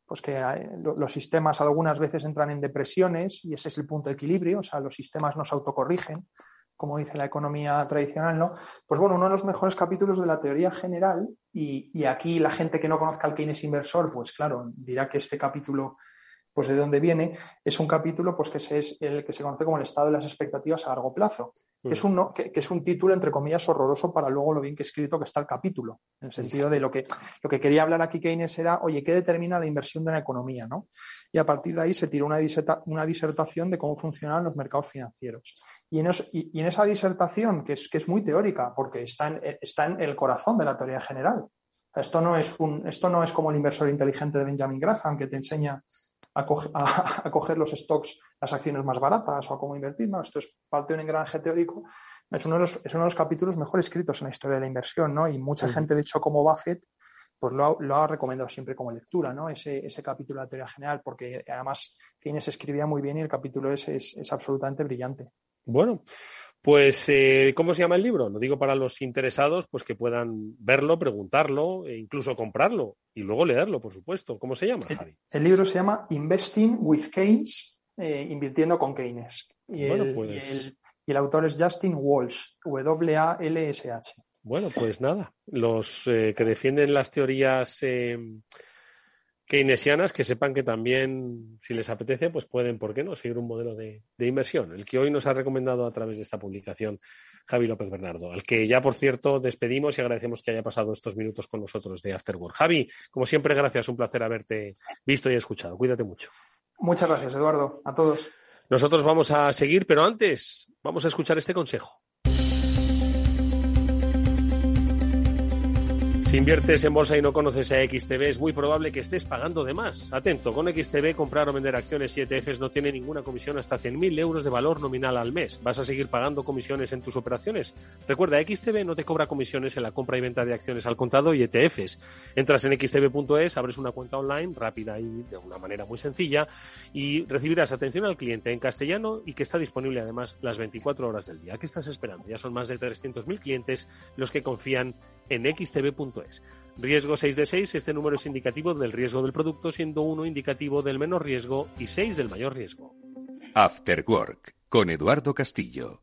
pues que los sistemas algunas veces entran en depresiones y ese es el punto de equilibrio, o sea, los sistemas no se autocorrigen como dice la economía tradicional, ¿no? Pues bueno, uno de los mejores capítulos de la teoría general, y, aquí la gente que no conozca al Keynes inversor, pues claro, dirá que este capítulo, pues de dónde viene, es un capítulo pues que es el que se conoce como el estado de las expectativas a largo plazo que, es un, que, es un título, entre comillas, horroroso para luego lo bien que escrito que está el capítulo, en el sentido de lo que, lo que quería hablar aquí Keynes era, oye, ¿qué determina la inversión de una economía? ¿no? Y a partir de ahí se tiró una, una disertación de cómo funcionan los mercados financieros. Y en, y, en esa disertación, que es, que es muy teórica, porque está en, está en el corazón de la teoría general, esto no, es un, esto no es como el inversor inteligente de Benjamin Graham, que te enseña [LAUGHS] a, coger los stocks, las acciones más baratas o a cómo invertir. No, esto es parte de un engranaje teórico. Es uno, de los, es uno de los capítulos mejor escritos en la historia de la inversión, ¿no? Y mucha gente, de hecho, como Buffett, pues lo ha, lo ha, recomendado siempre como lectura, ¿no? Ese, ese capítulo de la teoría general, porque además Keynes escribía muy bien y el capítulo ese es, es absolutamente brillante. Bueno, pues, eh, ¿cómo se llama el libro? Lo digo para los interesados, pues que puedan verlo, preguntarlo e incluso comprarlo y luego leerlo, por supuesto. ¿Cómo se llama, Javi? El, libro se llama Investing with Keynes, eh, invirtiendo con Keynes. Y, el, pues y, el, autor es Justin Walsh, W-A-L-S-H. Bueno, pues nada, los eh, que defienden las teorías keynesianas que sepan que también, si les apetece, pues pueden, ¿por qué no?, seguir un modelo de, inversión, el que hoy nos ha recomendado a través de esta publicación Javi López Bernardo, al que ya, por cierto, despedimos y agradecemos que haya pasado estos minutos con nosotros de Afterwork. Javi, como siempre, gracias, un placer haberte visto y escuchado. Cuídate mucho. Muchas gracias, Eduardo. A todos. Nosotros vamos a seguir, pero antes vamos a escuchar este consejo. Si inviertes en bolsa y no conoces a XTB, es muy probable que estés pagando de más. Atento, con XTB comprar o vender acciones y ETFs no tiene ninguna comisión hasta 100.000 euros de valor nominal al mes. ¿Vas a seguir pagando comisiones en tus operaciones? Recuerda, XTB no te cobra comisiones en la compra y venta de acciones al contado y ETFs. Entras en xtb.es, abres una cuenta online rápida y de una manera muy sencilla y recibirás atención al cliente en castellano y que está disponible además las 24 horas del día. ¿Qué estás esperando? Ya son más de 300.000 clientes los que confían en xtb.es. Riesgo 6 de 6, este número es indicativo del riesgo del producto, siendo 1 indicativo del menor riesgo y 6 del mayor riesgo. After Work, con Eduardo Castillo.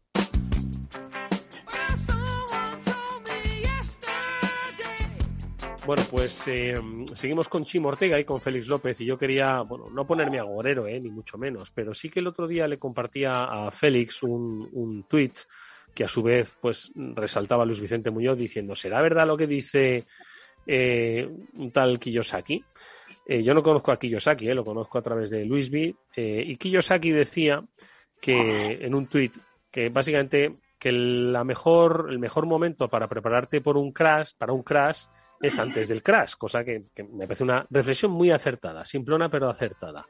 Bueno, pues eh, seguimos con Chimo Ortega y con Félix López y yo quería, bueno, no ponerme agorero, eh, ni mucho menos, pero sí que el otro día le compartía a Félix un, un tuit que a su vez pues resaltaba Luis Vicente Muñoz diciendo, ¿será verdad lo que dice eh, un tal Kiyosaki? Eh, yo no conozco a Kiyosaki, eh, lo conozco a través de Luis B. y Kiyosaki decía que en un tuit que básicamente que la mejor, el mejor momento para prepararte por un crash, para un crash, es antes del crash, cosa que, me parece una reflexión muy acertada, simplona pero acertada.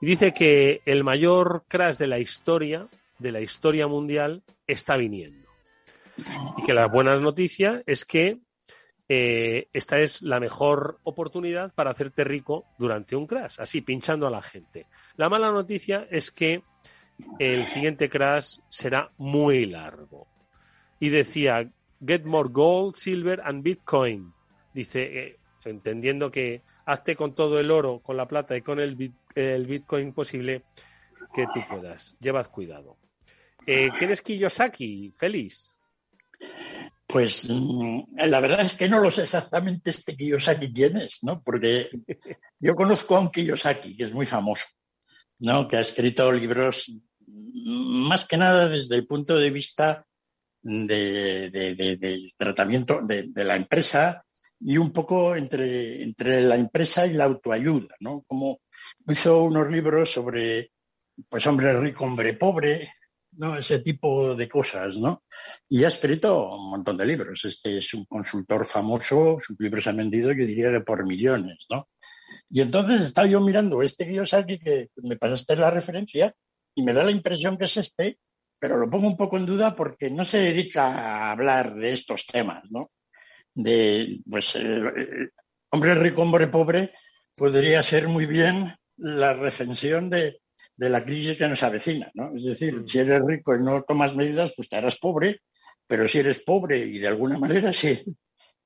Y dice que el mayor crash de la historia, de la historia mundial, está viniendo. Y que la buena noticia es que eh, esta es la mejor oportunidad para hacerte rico durante un crash, así pinchando a la gente. La mala noticia es que el siguiente crash será muy largo. Y decía, get more gold, silver and bitcoin dice, eh, entendiendo que hazte con todo el oro, con la plata y con el, Bitcoin posible que tú puedas. Llevad cuidado. Eh, ¿Quién es Kiyosaki? Feliz. Pues mm, la verdad es que no lo sé exactamente este Kiyosaki quién es, ¿no? Porque yo conozco a un Kiyosaki que es muy famoso, ¿no? Que ha escrito libros mm, más que nada desde el punto de vista de, del tratamiento de, la empresa y un poco entre, entre la empresa y la autoayuda, ¿no? Como hizo unos libros sobre, pues, hombre rico, hombre pobre, ¿no? Ese tipo de cosas, ¿no? Y ha escrito un montón de libros. Este es un consultor famoso, sus libros han vendido, yo diría que por millones, ¿no? Y entonces estaba yo mirando este Kiyosaki que me pasaste la referencia y me da la impresión que es este, pero lo pongo un poco en duda porque no se dedica a hablar de estos temas, ¿no? de, pues, eh, hombre rico, hombre pobre, podría ser muy bien la recensión de, la crisis que nos avecina, ¿no? Es decir, mm. si eres rico y no tomas medidas, pues te harás pobre, pero si eres pobre y de alguna manera si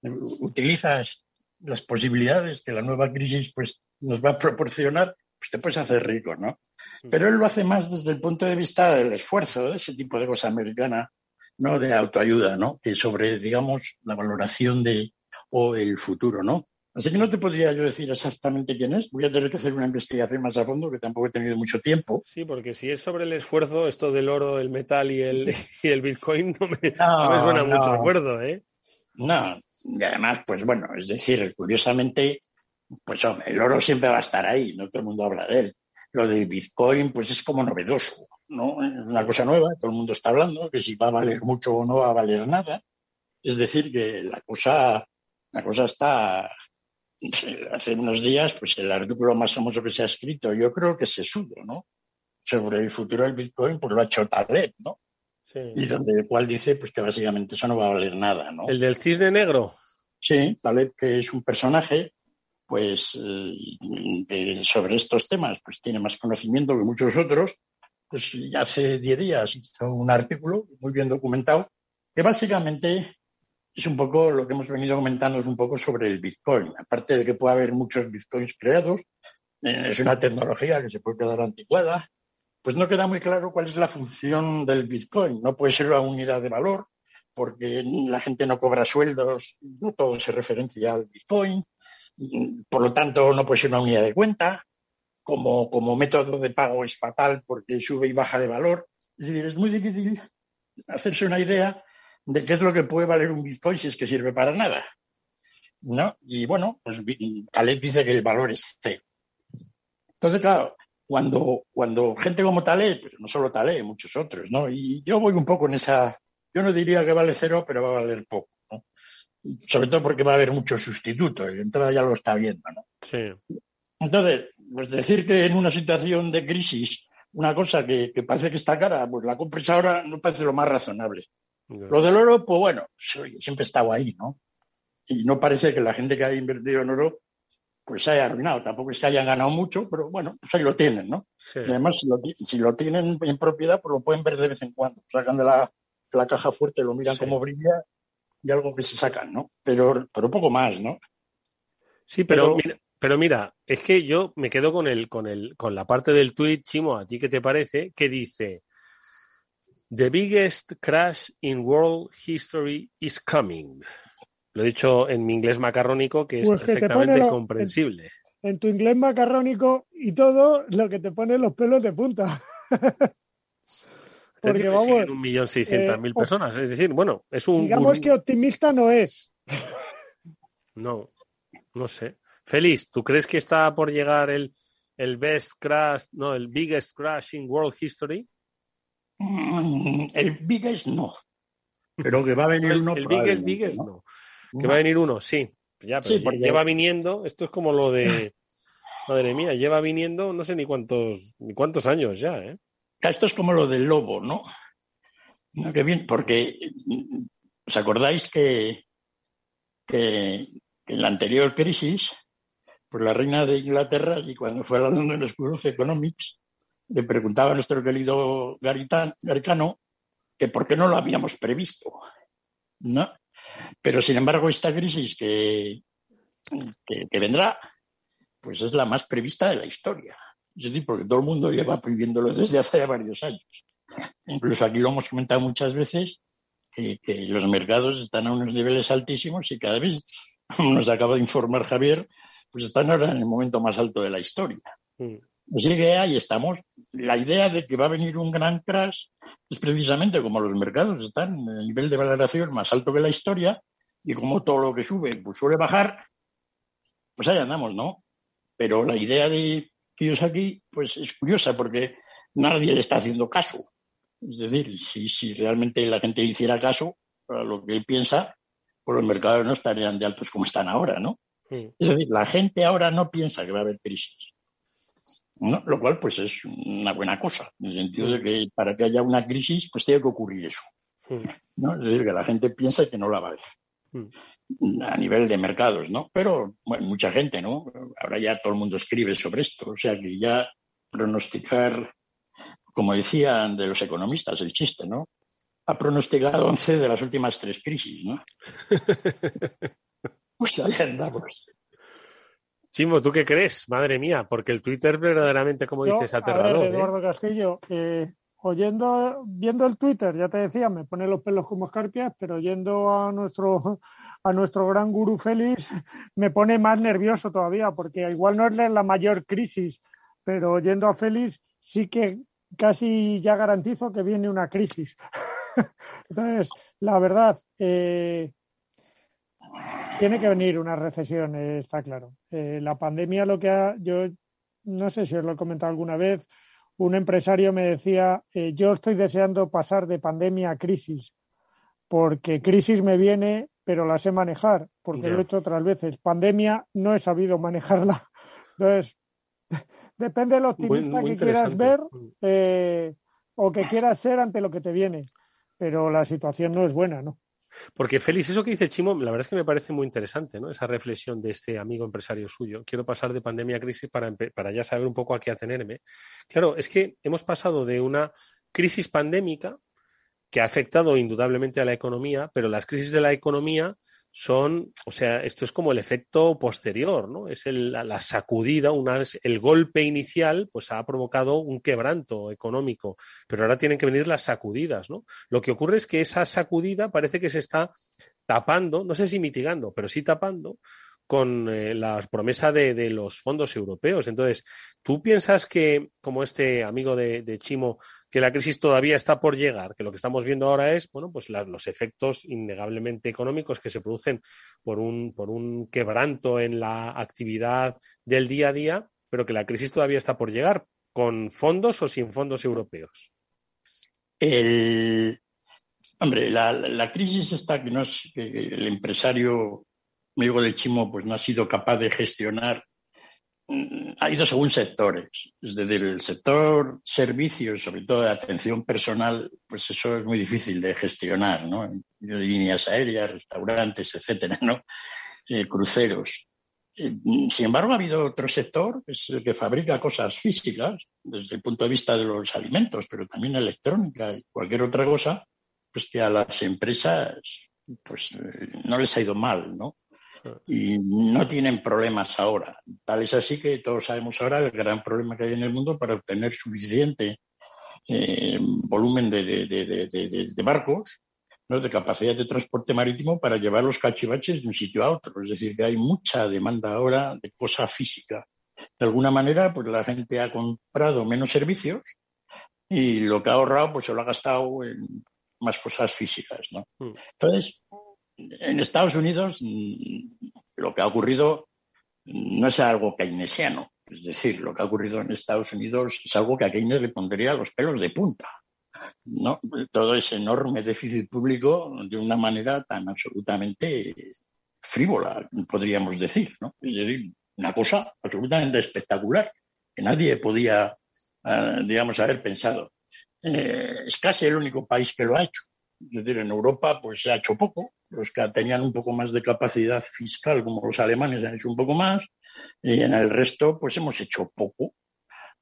utilizas las posibilidades que la nueva crisis pues, nos va a proporcionar, pues te puedes hacer rico, ¿no? Mm. Pero él lo hace más desde el punto de vista del esfuerzo, de ese tipo de cosa americana, ¿no? de autoayuda, ¿no? que sobre, digamos, la valoración de o el futuro, ¿no? Así que no te podría yo decir exactamente quién es. Voy a tener que hacer una investigación más a fondo, que tampoco he tenido mucho tiempo. Sí, porque si es sobre el esfuerzo, esto del oro, el metal y el, [LAUGHS] y el Bitcoin no me, me suena mucho acuerdo, ¿eh? No, y además, pues bueno, es decir, curiosamente, pues hombre, el oro siempre va a estar ahí, no todo el mundo habla de él. Lo de Bitcoin, pues es como novedoso. ¿no? Es una cosa nueva, todo el mundo está hablando, que si va a valer mucho o no va a valer nada. Es decir, que la cosa, la cosa está. [LAUGHS] Hace unos días, pues el artículo más famoso que se ha escrito, yo creo que se sudo, ¿no? Sobre el futuro del Bitcoin, pues lo ha hecho Taleb, ¿no? Y donde el cual dice pues que básicamente eso no va a valer nada, ¿no? ¿El del cisne negro? Sí, Taleb, que es un personaje, pues eh, sobre estos temas, pues tiene más conocimiento que muchos otros, pues hace 10 días hizo un artículo muy bien documentado que básicamente es un poco lo que hemos venido comentando, es un poco sobre el Bitcoin. Aparte de que puede haber muchos Bitcoins creados, eh, es una tecnología que se puede quedar anticuada, pues no queda muy claro cuál es la función del Bitcoin. No puede ser una unidad de valor, porque la gente no cobra sueldos, no todo se referencia al Bitcoin, por lo tanto no puede ser una unidad de cuenta, como, como método de pago es fatal porque sube y baja de valor. Es decir, es muy difícil hacerse una idea de qué es lo que puede valer un Bitcoin si es que sirve para nada. ¿No? Y bueno, pues Taleb dice que el valor es cero. Entonces, claro, cuando, cuando gente como Taleb, pero no solo Taleb, muchos otros, ¿no? Y yo voy un poco en esa, yo no diría que vale cero, pero va a valer poco, ¿no? Sobre todo porque va a haber muchos sustitutos, y de entrada ya lo está viendo, ¿no? Sí. Entonces, pues decir que en una situación de crisis una cosa que, parece que está cara, pues la compres ahora no parece lo más razonable. Lo del oro, pues bueno, siempre estado ahí, ¿no? Y no parece que la gente que ha invertido en oro pues se haya arruinado. Tampoco es que hayan ganado mucho, pero bueno, pues ahí lo tienen, ¿no? Y además, si lo, tienen en propiedad, pues lo pueden ver de vez en cuando. Sacan de la, caja fuerte, lo miran como brilla y algo que se sacan, ¿no? Pero, pero poco más, ¿no? Sí, pero, pero mira, es que yo me quedo con el, con el, con la parte del tweet, Chimo, ¿a ti qué te parece? Que dice The biggest crash in world history is coming. Lo he dicho en mi inglés macarrónico, que es pues perfectamente comprensible. En, tu inglés macarrónico y todo, lo que te pone los pelos de punta. [LAUGHS] Porque vamos. Un millón seiscientas mil eh, personas. Es decir, bueno, es un. Digamos que optimista no es. No, no sé. Feliz, ¿tú crees que está por llegar el, el best crash, no, el biggest crash in world history? Mm, el biggest no. Pero que va a venir [LAUGHS] uno. El biggest, biggest no. Que va a venir uno, sí. Ya, pero porque- lleva viniendo, esto es como lo de, [LAUGHS] madre mía, lleva viniendo no sé ni cuántos, ni cuántos años ya, ¿eh? Esto es como lo del lobo, ¿no? No, qué bien, porque ¿os acordáis que, que en la anterior crisis, pues la reina de Inglaterra, y cuando fue a la London School of Economics, le preguntaba a nuestro querido Garicano que por qué no lo habíamos previsto, ¿no? Pero sin embargo, esta crisis que, que, vendrá, pues es la más prevista de la historia. Es decir, porque todo el mundo lleva viviéndolo desde hace varios años. Incluso aquí lo hemos comentado muchas veces, que, los mercados están a unos niveles altísimos y cada vez, nos acaba de informar Javier, pues están ahora en el momento más alto de la historia. Mm. Así que ahí estamos. La idea de que va a venir un gran crash es precisamente como los mercados están en el nivel de valoración más alto que la historia y como todo lo que sube pues suele bajar, pues ahí andamos, ¿no? Pero la idea de Kiyosaki pues es curiosa porque nadie le está haciendo caso. Es decir, si, si realmente la gente hiciera caso a lo que él piensa, pues los mercados no estarían de altos como están ahora, ¿no? Es decir, la gente ahora no piensa que va a haber crisis. ¿No? Lo cual, pues, es una buena cosa, en el sentido de que para que haya una crisis, pues tiene que ocurrir eso. Mm. ¿no? Es decir, que la gente piensa que no la va a haber. Mm. A nivel de mercados, ¿no? Pero, bueno, mucha gente, ¿no? Ahora ya todo el mundo escribe sobre esto. O sea que ya pronosticar, como decían de los economistas, el chiste, ¿no? Ha pronosticado 11 de las últimas tres crisis, ¿no? [LAUGHS] Pues ahí andamos. Chimo, ¿tú qué crees? Madre mía, porque el Twitter verdaderamente, como Yo, dices, a ver, aterrador. ¿eh? Eduardo Castillo, eh, oyendo, viendo el Twitter, ya te decía, me pone los pelos como escarpias, pero oyendo a nuestro, a nuestro gran gurú Félix, me pone más nervioso todavía, porque igual no es la la mayor crisis, pero oyendo a Félix sí que casi ya garantizo que viene una crisis. [LAUGHS] Entonces, la verdad, eh, tiene que venir una recesión, eh, está claro. Eh, la pandemia lo que ha, yo no sé si os lo he comentado alguna vez, un empresario me decía, eh, yo estoy deseando pasar de pandemia a crisis, porque crisis me viene, pero la sé manejar, porque lo he hecho otras veces. Pandemia no he sabido manejarla. [LAUGHS] Entonces, depende del optimista muy que quieras ver eh, o que quieras ser ante lo que te viene, pero la situación no es buena, ¿no? Porque Félix, eso que dice Chimo, la verdad es que me parece muy interesante, ¿no? Esa reflexión de este amigo empresario suyo. Quiero pasar de pandemia a crisis para, para ya saber un poco a qué atenerme. Claro, es que hemos pasado de una crisis pandémica que ha afectado indudablemente a la economía, pero las crisis de la economía son, o sea, esto es como el efecto posterior, ¿no? Es la, sacudida, una, el golpe inicial, pues ha provocado un quebranto económico, pero ahora tienen que venir las sacudidas, ¿no? Lo que ocurre es que esa sacudida parece que se está tapando, no sé si mitigando, pero sí tapando con eh, la promesa de, los fondos europeos. Entonces, ¿tú piensas que, como este amigo de Chimo, que la crisis todavía está por llegar, que lo que estamos viendo ahora es, bueno, pues la- los efectos innegablemente económicos que se producen por un, por un quebranto en la actividad del día a día, pero que la crisis todavía está por llegar, con fondos o sin fondos europeos? El, hombre, la, crisis está que, no es, el empresario, amigo de Chimo, pues no ha sido capaz de gestionar. Mm, Ha ido según sectores. Es decir, el sector servicios, sobre todo de atención personal, pues eso es muy difícil de gestionar, ¿no? Líneas aéreas, restaurantes, etcétera, ¿no? Eh, cruceros. Eh, Sin embargo, ha habido otro sector, que es el que fabrica cosas físicas, desde el punto de vista de los alimentos, pero también electrónica y cualquier otra cosa, pues que a las empresas pues eh, no les ha ido mal, ¿no? Y no tienen problemas ahora. Tal es así que todos sabemos ahora el gran problema que hay en el mundo para obtener suficiente eh, volumen de, de- de- de- barcos, ¿no? de capacidad de transporte marítimo para llevar los cachivaches de un sitio a otro. Es decir, que hay mucha demanda ahora de cosa física. De alguna manera, pues la gente ha comprado menos servicios y lo que ha ahorrado, pues se lo ha gastado en más cosas físicas, ¿no? Mm. Entonces, en Estados Unidos mm, lo que ha ocurrido no es algo keynesiano. Es decir, lo que ha ocurrido en Estados Unidos es algo que a Keynes le pondría los pelos de punta. ¿no? Todo ese enorme déficit público de una manera tan absolutamente frívola, podríamos decir, ¿no? Es decir, una cosa absolutamente espectacular que nadie podía, eh, digamos, haber pensado. Eh, es casi el único país que lo ha hecho. Es decir, en Europa pues se ha hecho poco. Los que tenían un poco más de capacidad fiscal, como los alemanes, han hecho un poco más. Y en el resto, pues hemos hecho poco.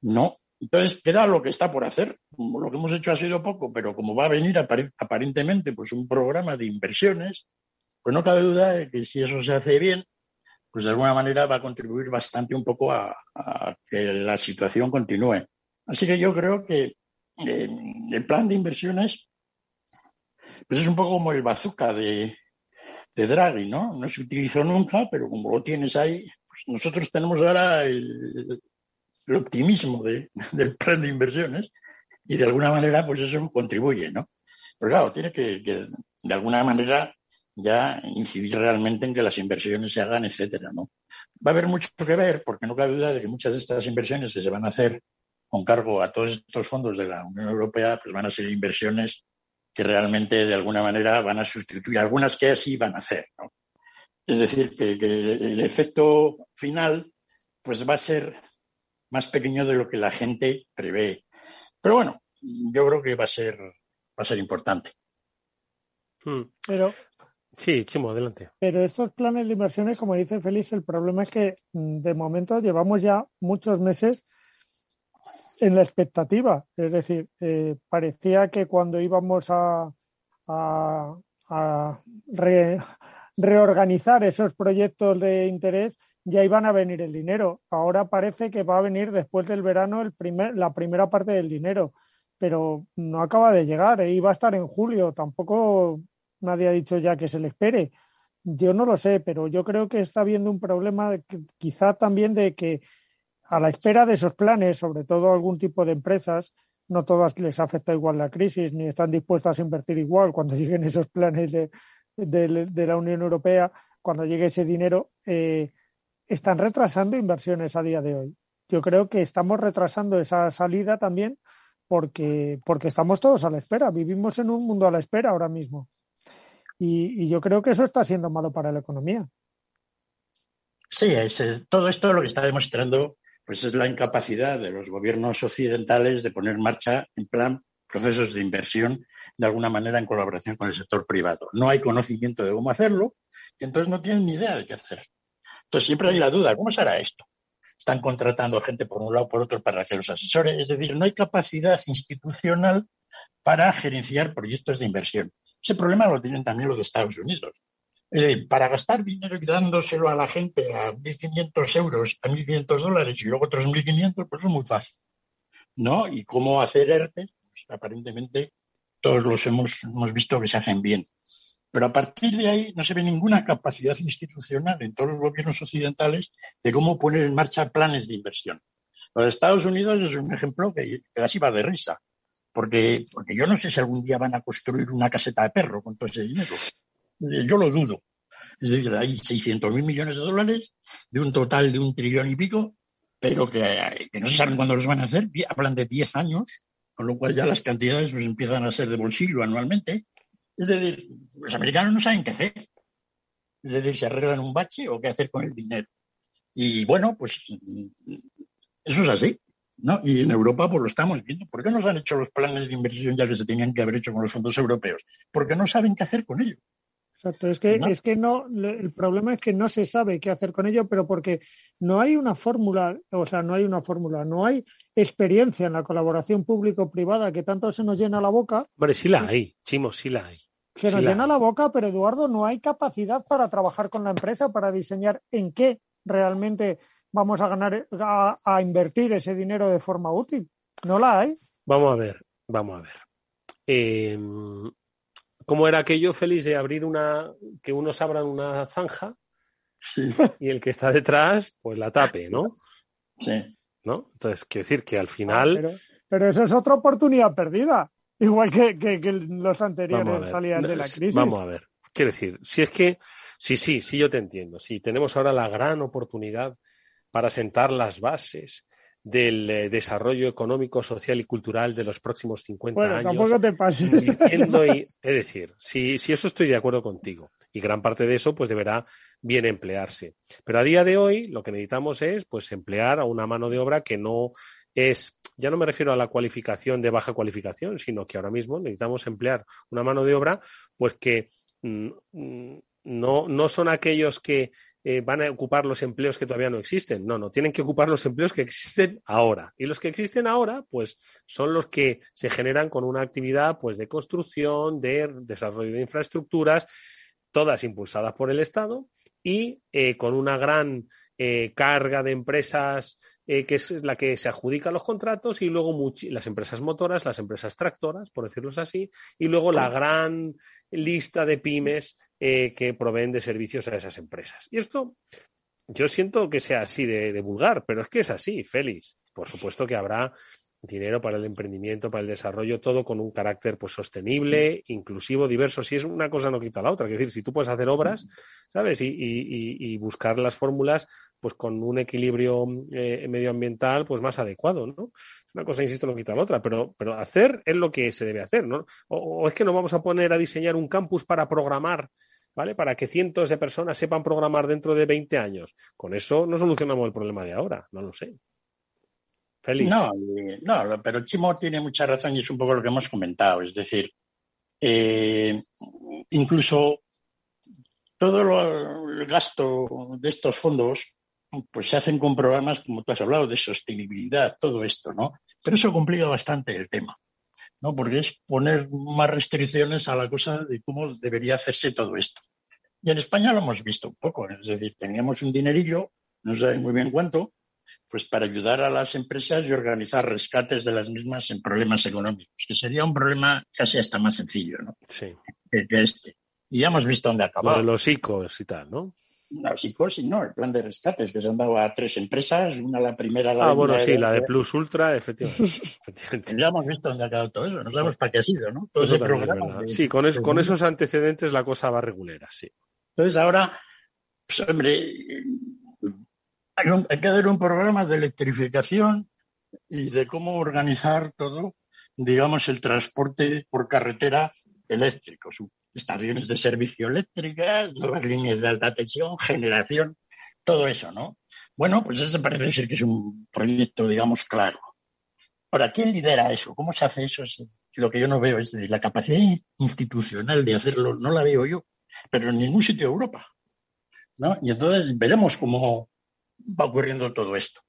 No. Entonces queda lo que está por hacer. Lo que hemos hecho ha sido poco, pero como va a venir aparentemente pues un programa de inversiones, pues no cabe duda de que si eso se hace bien, pues de alguna manera va a contribuir bastante un poco a, que la situación continúe. Así que yo creo que eh, el plan de inversiones pues es un poco como el bazooka de, Draghi, ¿no? No se utilizó nunca, pero como lo tienes ahí, pues nosotros tenemos ahora el, optimismo del plan de inversiones y de alguna manera pues eso contribuye, ¿no? Pero claro, tiene que, que de alguna manera ya incidir realmente en que las inversiones se hagan, etcétera, ¿no? Va a haber mucho que ver, porque no cabe duda de que muchas de estas inversiones que se van a hacer con cargo a todos estos fondos de la Unión Europea, pues van a ser inversiones que realmente de alguna manera van a sustituir algunas que así van a hacer, ¿no? Es decir, que, el efecto final pues va a ser más pequeño de lo que la gente prevé. Pero bueno, yo creo que va a ser, va a ser importante. Hmm. Pero Sí, Chimo, adelante. Pero estos planes de inversiones, como dice Félix, el problema es que mm, de momento llevamos ya muchos meses en la expectativa. Es decir, eh, parecía que cuando íbamos a, reorganizar esos proyectos de interés ya iban a venir el dinero. Ahora parece que va a venir después del verano el primer, la primera parte del dinero, pero no acaba de llegar. E iba a estar en julio. Tampoco nadie ha dicho ya que se le espere. Yo no lo sé, pero yo creo que está habiendo un problema quizá también de que a la espera de esos planes, sobre todo algún tipo de empresas, no todas les afecta igual la crisis ni están dispuestas a invertir igual cuando [LAUGHS] lleguen esos planes de, la Unión Europea, cuando llegue ese dinero, eh, están retrasando inversiones a día de hoy. Yo creo que estamos retrasando esa salida también porque, porque estamos todos a la espera. Vivimos en un mundo a la espera ahora mismo. Y, yo creo que eso está siendo malo para la economía. Sí, todo esto lo que está demostrando pues es la incapacidad de los gobiernos occidentales de poner en marcha en plan procesos de inversión de alguna manera en colaboración con el sector privado. No hay conocimiento de cómo hacerlo y entonces no tienen ni idea de qué hacer. Entonces siempre hay la duda, ¿cómo será esto? Están contratando gente por un lado por otro para que los asesores, es decir, no hay capacidad institucional para gerenciar proyectos de inversión. Ese problema lo tienen también los de Estados Unidos. Para gastar dinero y dándoselo a la gente a 1.500 euros, a 1.500 dólares y luego otros 1.500, pues es muy fácil. ¿No? Y cómo hacer ERPE, pues aparentemente todos los hemos, hemos visto que se hacen bien. Pero a partir de ahí no se ve ninguna capacidad institucional en todos los gobiernos occidentales de cómo poner en marcha planes de inversión. Los Estados Unidos es un ejemplo que, así va de risa porque, porque yo no sé si algún día van a construir una caseta de perro con todo ese dinero. Eh, yo lo dudo. Es decir, hay 600 mil millones de dólares de un total de un trillón y pico, pero que, no se saben cuándo los van a hacer. Hablan de 10 años, con lo cual ya las cantidades pues, empiezan a ser de bolsillo anualmente. Es decir, los americanos no saben qué hacer. Es decir, se arreglan un bache o qué hacer con el dinero. Y bueno, pues eso es así. ¿no? Y en Europa pues lo estamos viendo. ¿Por qué no se han hecho los planes de inversión ya que se tenían que haber hecho con los fondos europeos? Porque no saben qué hacer con ello. Exacto, es que, es que no, el problema es que no se sabe qué hacer con ello, pero porque no hay una fórmula, o sea, no hay una fórmula, no hay experiencia en la colaboración público-privada que tanto se nos llena la boca. Hombre, sí la hay, Chimo, sí la hay. Se nos llena la boca, pero Eduardo, no hay capacidad para trabajar con la empresa, para diseñar en qué realmente vamos a ganar, a, invertir ese dinero de forma útil. ¿No la hay? Vamos a ver, vamos a ver. Em, ¿Cómo era aquello, feliz de abrir una, que unos abran una zanja y el que está detrás, pues la tape, ¿no? Sí. ¿No? Entonces, quiero decir que al final. pero, eso es otra oportunidad perdida. Igual que, los anteriores salían de la crisis. Vamos a ver. Quiero decir, si es que, sí, sí, sí, yo te entiendo. Si tenemos ahora la gran oportunidad para sentar las bases del eh, desarrollo económico, social y cultural de los próximos 50 bueno, años. tampoco te pases. Y, es decir, si, si eso estoy de acuerdo contigo, y gran parte de eso pues deberá bien emplearse. Pero a día de hoy lo que necesitamos es pues emplear a una mano de obra que no es, ya no me refiero a la cualificación de baja cualificación, sino que ahora mismo necesitamos emplear una mano de obra pues que mm, mm, no, no son aquellos que eh, van a ocupar los empleos que todavía no existen. No, no, tienen que ocupar los empleos que existen ahora. Y los que existen ahora, pues son los que se generan con una actividad pues, de construcción, de desarrollo de infraestructuras, todas impulsadas por el Estado y eh, con una gran eh, carga de empresas eh, que es la que se adjudica los contratos y luego las empresas motoras, las empresas tractoras, por decirlo así, y luego la gran lista de pymes que proveen de servicios a esas empresas. Y esto yo siento que sea así de, de vulgar, pero es que es así, Félix. Por supuesto que habrá dinero para el emprendimiento, para el desarrollo, todo con un carácter pues sostenible, inclusivo, diverso. Si es una cosa no quita la otra. Es decir, si tú puedes hacer obras, ¿sabes? Y, buscar las fórmulas pues con un equilibrio eh, medioambiental pues más adecuado, ¿no? Una cosa, insisto, no quita la otra, pero, pero hacer es lo que se debe hacer, ¿no? O, o es que nos vamos a poner a diseñar un campus para programar ¿vale? Para que cientos de personas sepan programar dentro de 20 años. Con eso no solucionamos el problema de ahora, no lo sé. No, no, pero Chimo tiene mucha razón y es un poco lo que hemos comentado. Es decir, eh, incluso todo el gasto de estos fondos pues se hacen con programas, como tú has hablado, de sostenibilidad, todo esto, ¿no? Pero eso complica bastante el tema, ¿no? Porque es poner más restricciones a la cosa de cómo debería hacerse todo esto. Y en España lo hemos visto un poco, es decir, teníamos un dinerillo, no sé muy bien cuánto, pues para ayudar a las empresas y organizar rescates de las mismas en problemas económicos, que sería un problema casi hasta más sencillo, ¿no? Sí. Que, este. Y ya hemos visto dónde acabó. de los ICOs y tal, ¿no? Los ICOs y no, el plan de rescates que se han dado a tres empresas, una la primera. La ah, bueno, sí, la de Plus Ultra, [LAUGHS] efectivamente. ya hemos visto dónde ha acabado todo eso, no sabemos para qué ha sido, ¿no? Todo ese programa. sí, con, con esos antecedentes la cosa va regulera, sí. Entonces ahora, pues hombre, hay, que hacer un programa de electrificación y de cómo organizar todo, digamos, el transporte por carretera eléctrico, estaciones de servicio eléctricas, nuevas líneas de alta tensión, generación, todo eso, ¿no? Bueno, pues ese parece ser que es un proyecto, digamos, claro. Ahora, ¿quién lidera eso? ¿Cómo se hace eso? lo que yo no veo es de la capacidad institucional de hacerlo, no la veo yo, pero en ningún sitio de Europa. ¿no? Y entonces veremos cómo, va ocurriendo todo esto.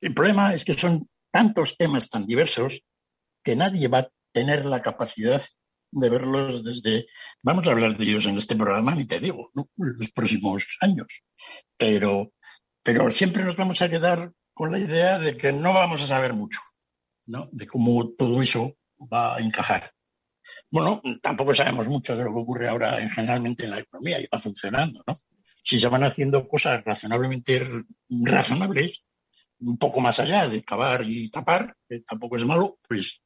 El problema es que son tantos temas tan diversos que nadie va a tener la capacidad de verlos desde, vamos a hablar de ellos en este programa, ni te digo, ¿no? los próximos años. Pero, pero siempre nos vamos a quedar con la idea de que no vamos a saber mucho, ¿no? De cómo todo eso va a encajar. Bueno, tampoco sabemos mucho de lo que ocurre ahora generalmente en la economía y va funcionando, ¿no? Si se van haciendo cosas razonablemente razonables, un poco más allá de cavar y tapar, que tampoco es malo, pues,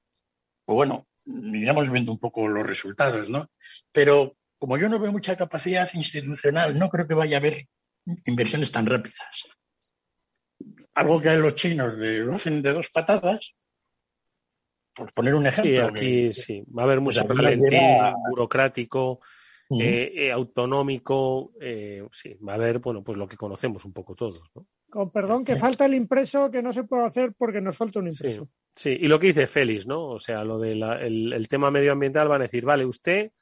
pues bueno, iremos viendo un poco los resultados, ¿no? Pero como yo no veo mucha capacidad institucional, no creo que vaya a haber inversiones tan rápidas. Algo que los chinos lo hacen de dos patadas, por poner un ejemplo. Sí, aquí sí, va a haber mucho pues burocrático, eh, eh, autonómico, eh, sí, va a haber, bueno, pues lo que conocemos un poco todos, ¿no? Con perdón, que falta el impreso que no se puede hacer porque nos falta un impreso. Sí, y lo que dice Félix, ¿no? O sea, lo del el tema medioambiental van a decir, vale, usted,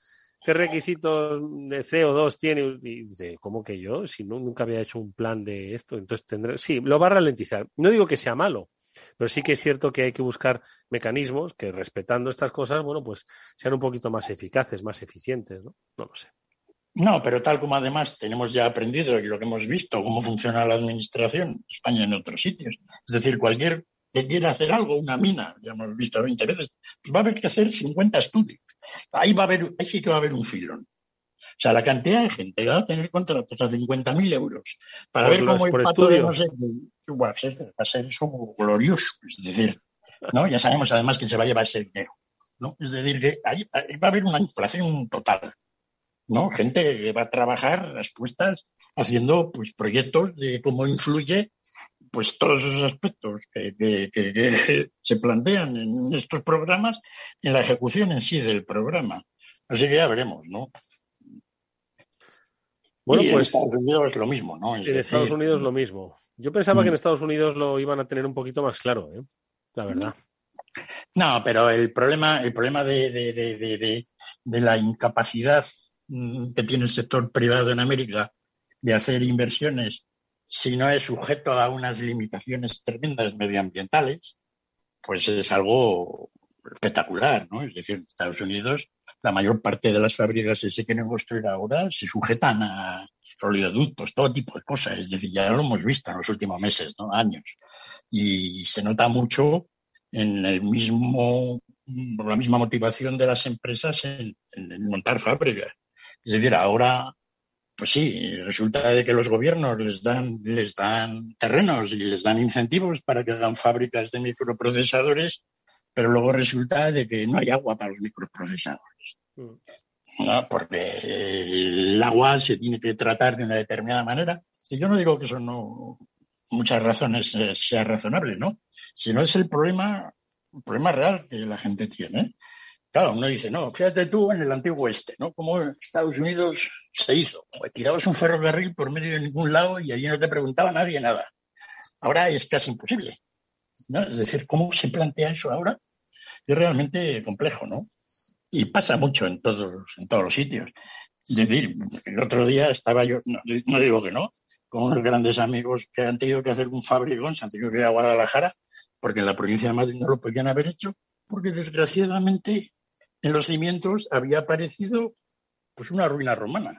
¿qué requisitos de CO2 tiene? Y dice, ¿cómo que yo? Si no, nunca había hecho un plan de esto, entonces tendré. Sí, lo va a ralentizar. No digo que sea malo, pero sí que es cierto que hay que buscar mecanismos que, respetando estas cosas, bueno, pues sean un poquito más eficaces, más eficientes, ¿no? No lo sé. No, pero tal como además tenemos ya aprendido y lo que hemos visto, cómo funciona la administración en España en otros sitios. Es decir, cualquier que quiera hacer algo, una mina, ya hemos visto 20 veces, pues va a haber que hacer 50 estudios. Ahí va a haber, ahí sí que va a haber un filón. O sea, la cantidad de gente que va a tener contratos a 50.000 euros para ver cómo el pato de no sé, va a ser eso glorioso. Es decir, ¿no? Ya sabemos además que se va a llevar ese dinero. ¿no? Es decir, que ahí, va a haber una inflación total. ¿no? Gente que va a trabajar las puestas haciendo pues, proyectos de cómo influye pues todos esos aspectos que, [LAUGHS] se plantean en estos programas en la ejecución en sí del programa. Así que ya veremos, ¿no? Bueno, pues. En Estados Unidos es lo mismo, ¿no? en Estados Unidos lo mismo. Yo pensaba que en mm. Estados Unidos lo iban a tener un poquito más claro, ¿eh? La verdad. No, pero el problema, el problema de, de, de la incapacidad mm, que tiene el sector privado en América de hacer inversiones si no es sujeto a unas limitaciones tremendas medioambientales, pues es algo espectacular, ¿no? Es decir, en Estados Unidos la mayor parte de las fábricas que se quieren construir ahora se sujetan a oleoductos, todo tipo de cosas. Es decir, ya lo hemos visto en los últimos meses. Años. Y se nota mucho en el mismo, la misma motivación de las empresas en montar fábricas. Es decir, ahora pues sí, resulta de que los gobiernos les dan, les dan terrenos y les dan incentivos para que hagan fábricas de microprocesadores, pero luego resulta de que no hay agua para los microprocesadores. Mm. ¿no? Porque el agua se tiene que tratar de una determinada manera. Y yo no digo que eso no, muchas razones eh, sea razonable, ¿no? Sino es el problema, el problema real que la gente tiene. Claro, uno dice, no, fíjate tú en el antiguo oeste, ¿no? Como Estados Unidos se hizo. Tirabas un ferrocarril por medio de ningún lado y allí no te preguntaba nadie nada. Ahora es casi imposible. ¿no? Es decir, ¿cómo se plantea eso ahora? Es realmente complejo, ¿no? Y pasa mucho en todos, en todos los sitios. Es decir, el otro día estaba yo, no, digo que no, con unos grandes amigos que han tenido que hacer un fabricón, se han tenido que ir a Guadalajara, porque en la provincia de Madrid no lo podían haber hecho, porque desgraciadamente en los cimientos había aparecido pues una ruina romana.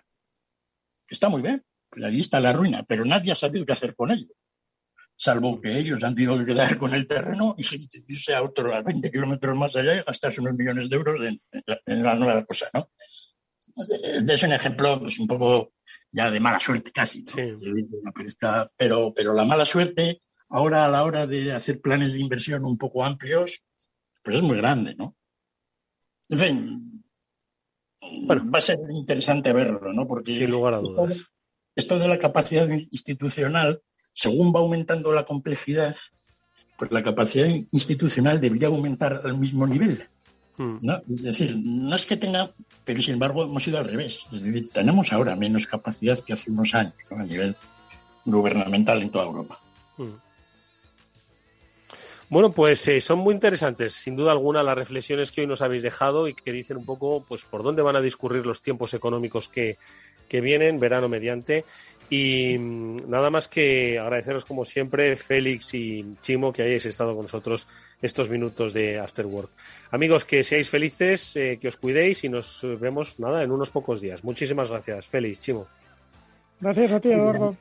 Está muy bien, pues ahí está la ruina, pero nadie ha sabido qué hacer con ello. Salvo que ellos han tenido que quedar con el terreno y irse a otro, a 20 kilómetros más allá y gastarse unos millones de euros en, la nueva cosa, ¿no? Es un ejemplo pues, un poco ya de mala suerte casi. Pero, pero la mala suerte ahora a la hora de hacer planes de inversión un poco amplios, pues es muy grande, ¿no? En fin, bueno, va a ser interesante verlo, ¿no? Porque sin lugar a dudas. Esto de la capacidad institucional, según va aumentando la complejidad, pues la capacidad institucional debería aumentar al mismo nivel. Hmm. ¿no? Es decir, no es que tenga, pero sin embargo hemos ido al revés. Es decir, tenemos ahora menos capacidad que hace unos años a nivel gubernamental en toda Europa. Hmm. Bueno, pues eh, son muy interesantes, sin duda alguna, las reflexiones que hoy nos habéis dejado y que dicen un poco, pues, por dónde van a discurrir los tiempos económicos que, que vienen, verano mediante. Y mm, nada más que agradeceros, como siempre, Félix y Chimo, que hayáis estado con nosotros estos minutos de After Work. Amigos, que seáis felices, eh, que os cuidéis y nos vemos, nada, en unos pocos días. Muchísimas gracias, Félix, Chimo. Gracias a ti, Eduardo.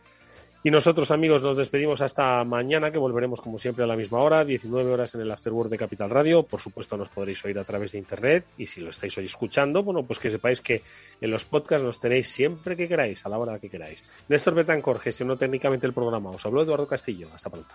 Y nosotros, amigos, nos despedimos hasta mañana, que volveremos como siempre a la misma hora, 19 horas en el Afterword de Capital Radio. Por supuesto, nos podréis oír a través de internet y si lo estáis hoy escuchando, bueno, pues que sepáis que en los podcasts nos tenéis siempre que queráis, a la hora que queráis. Néstor Betancor gestionó técnicamente el programa. Os habló Eduardo Castillo. Hasta pronto.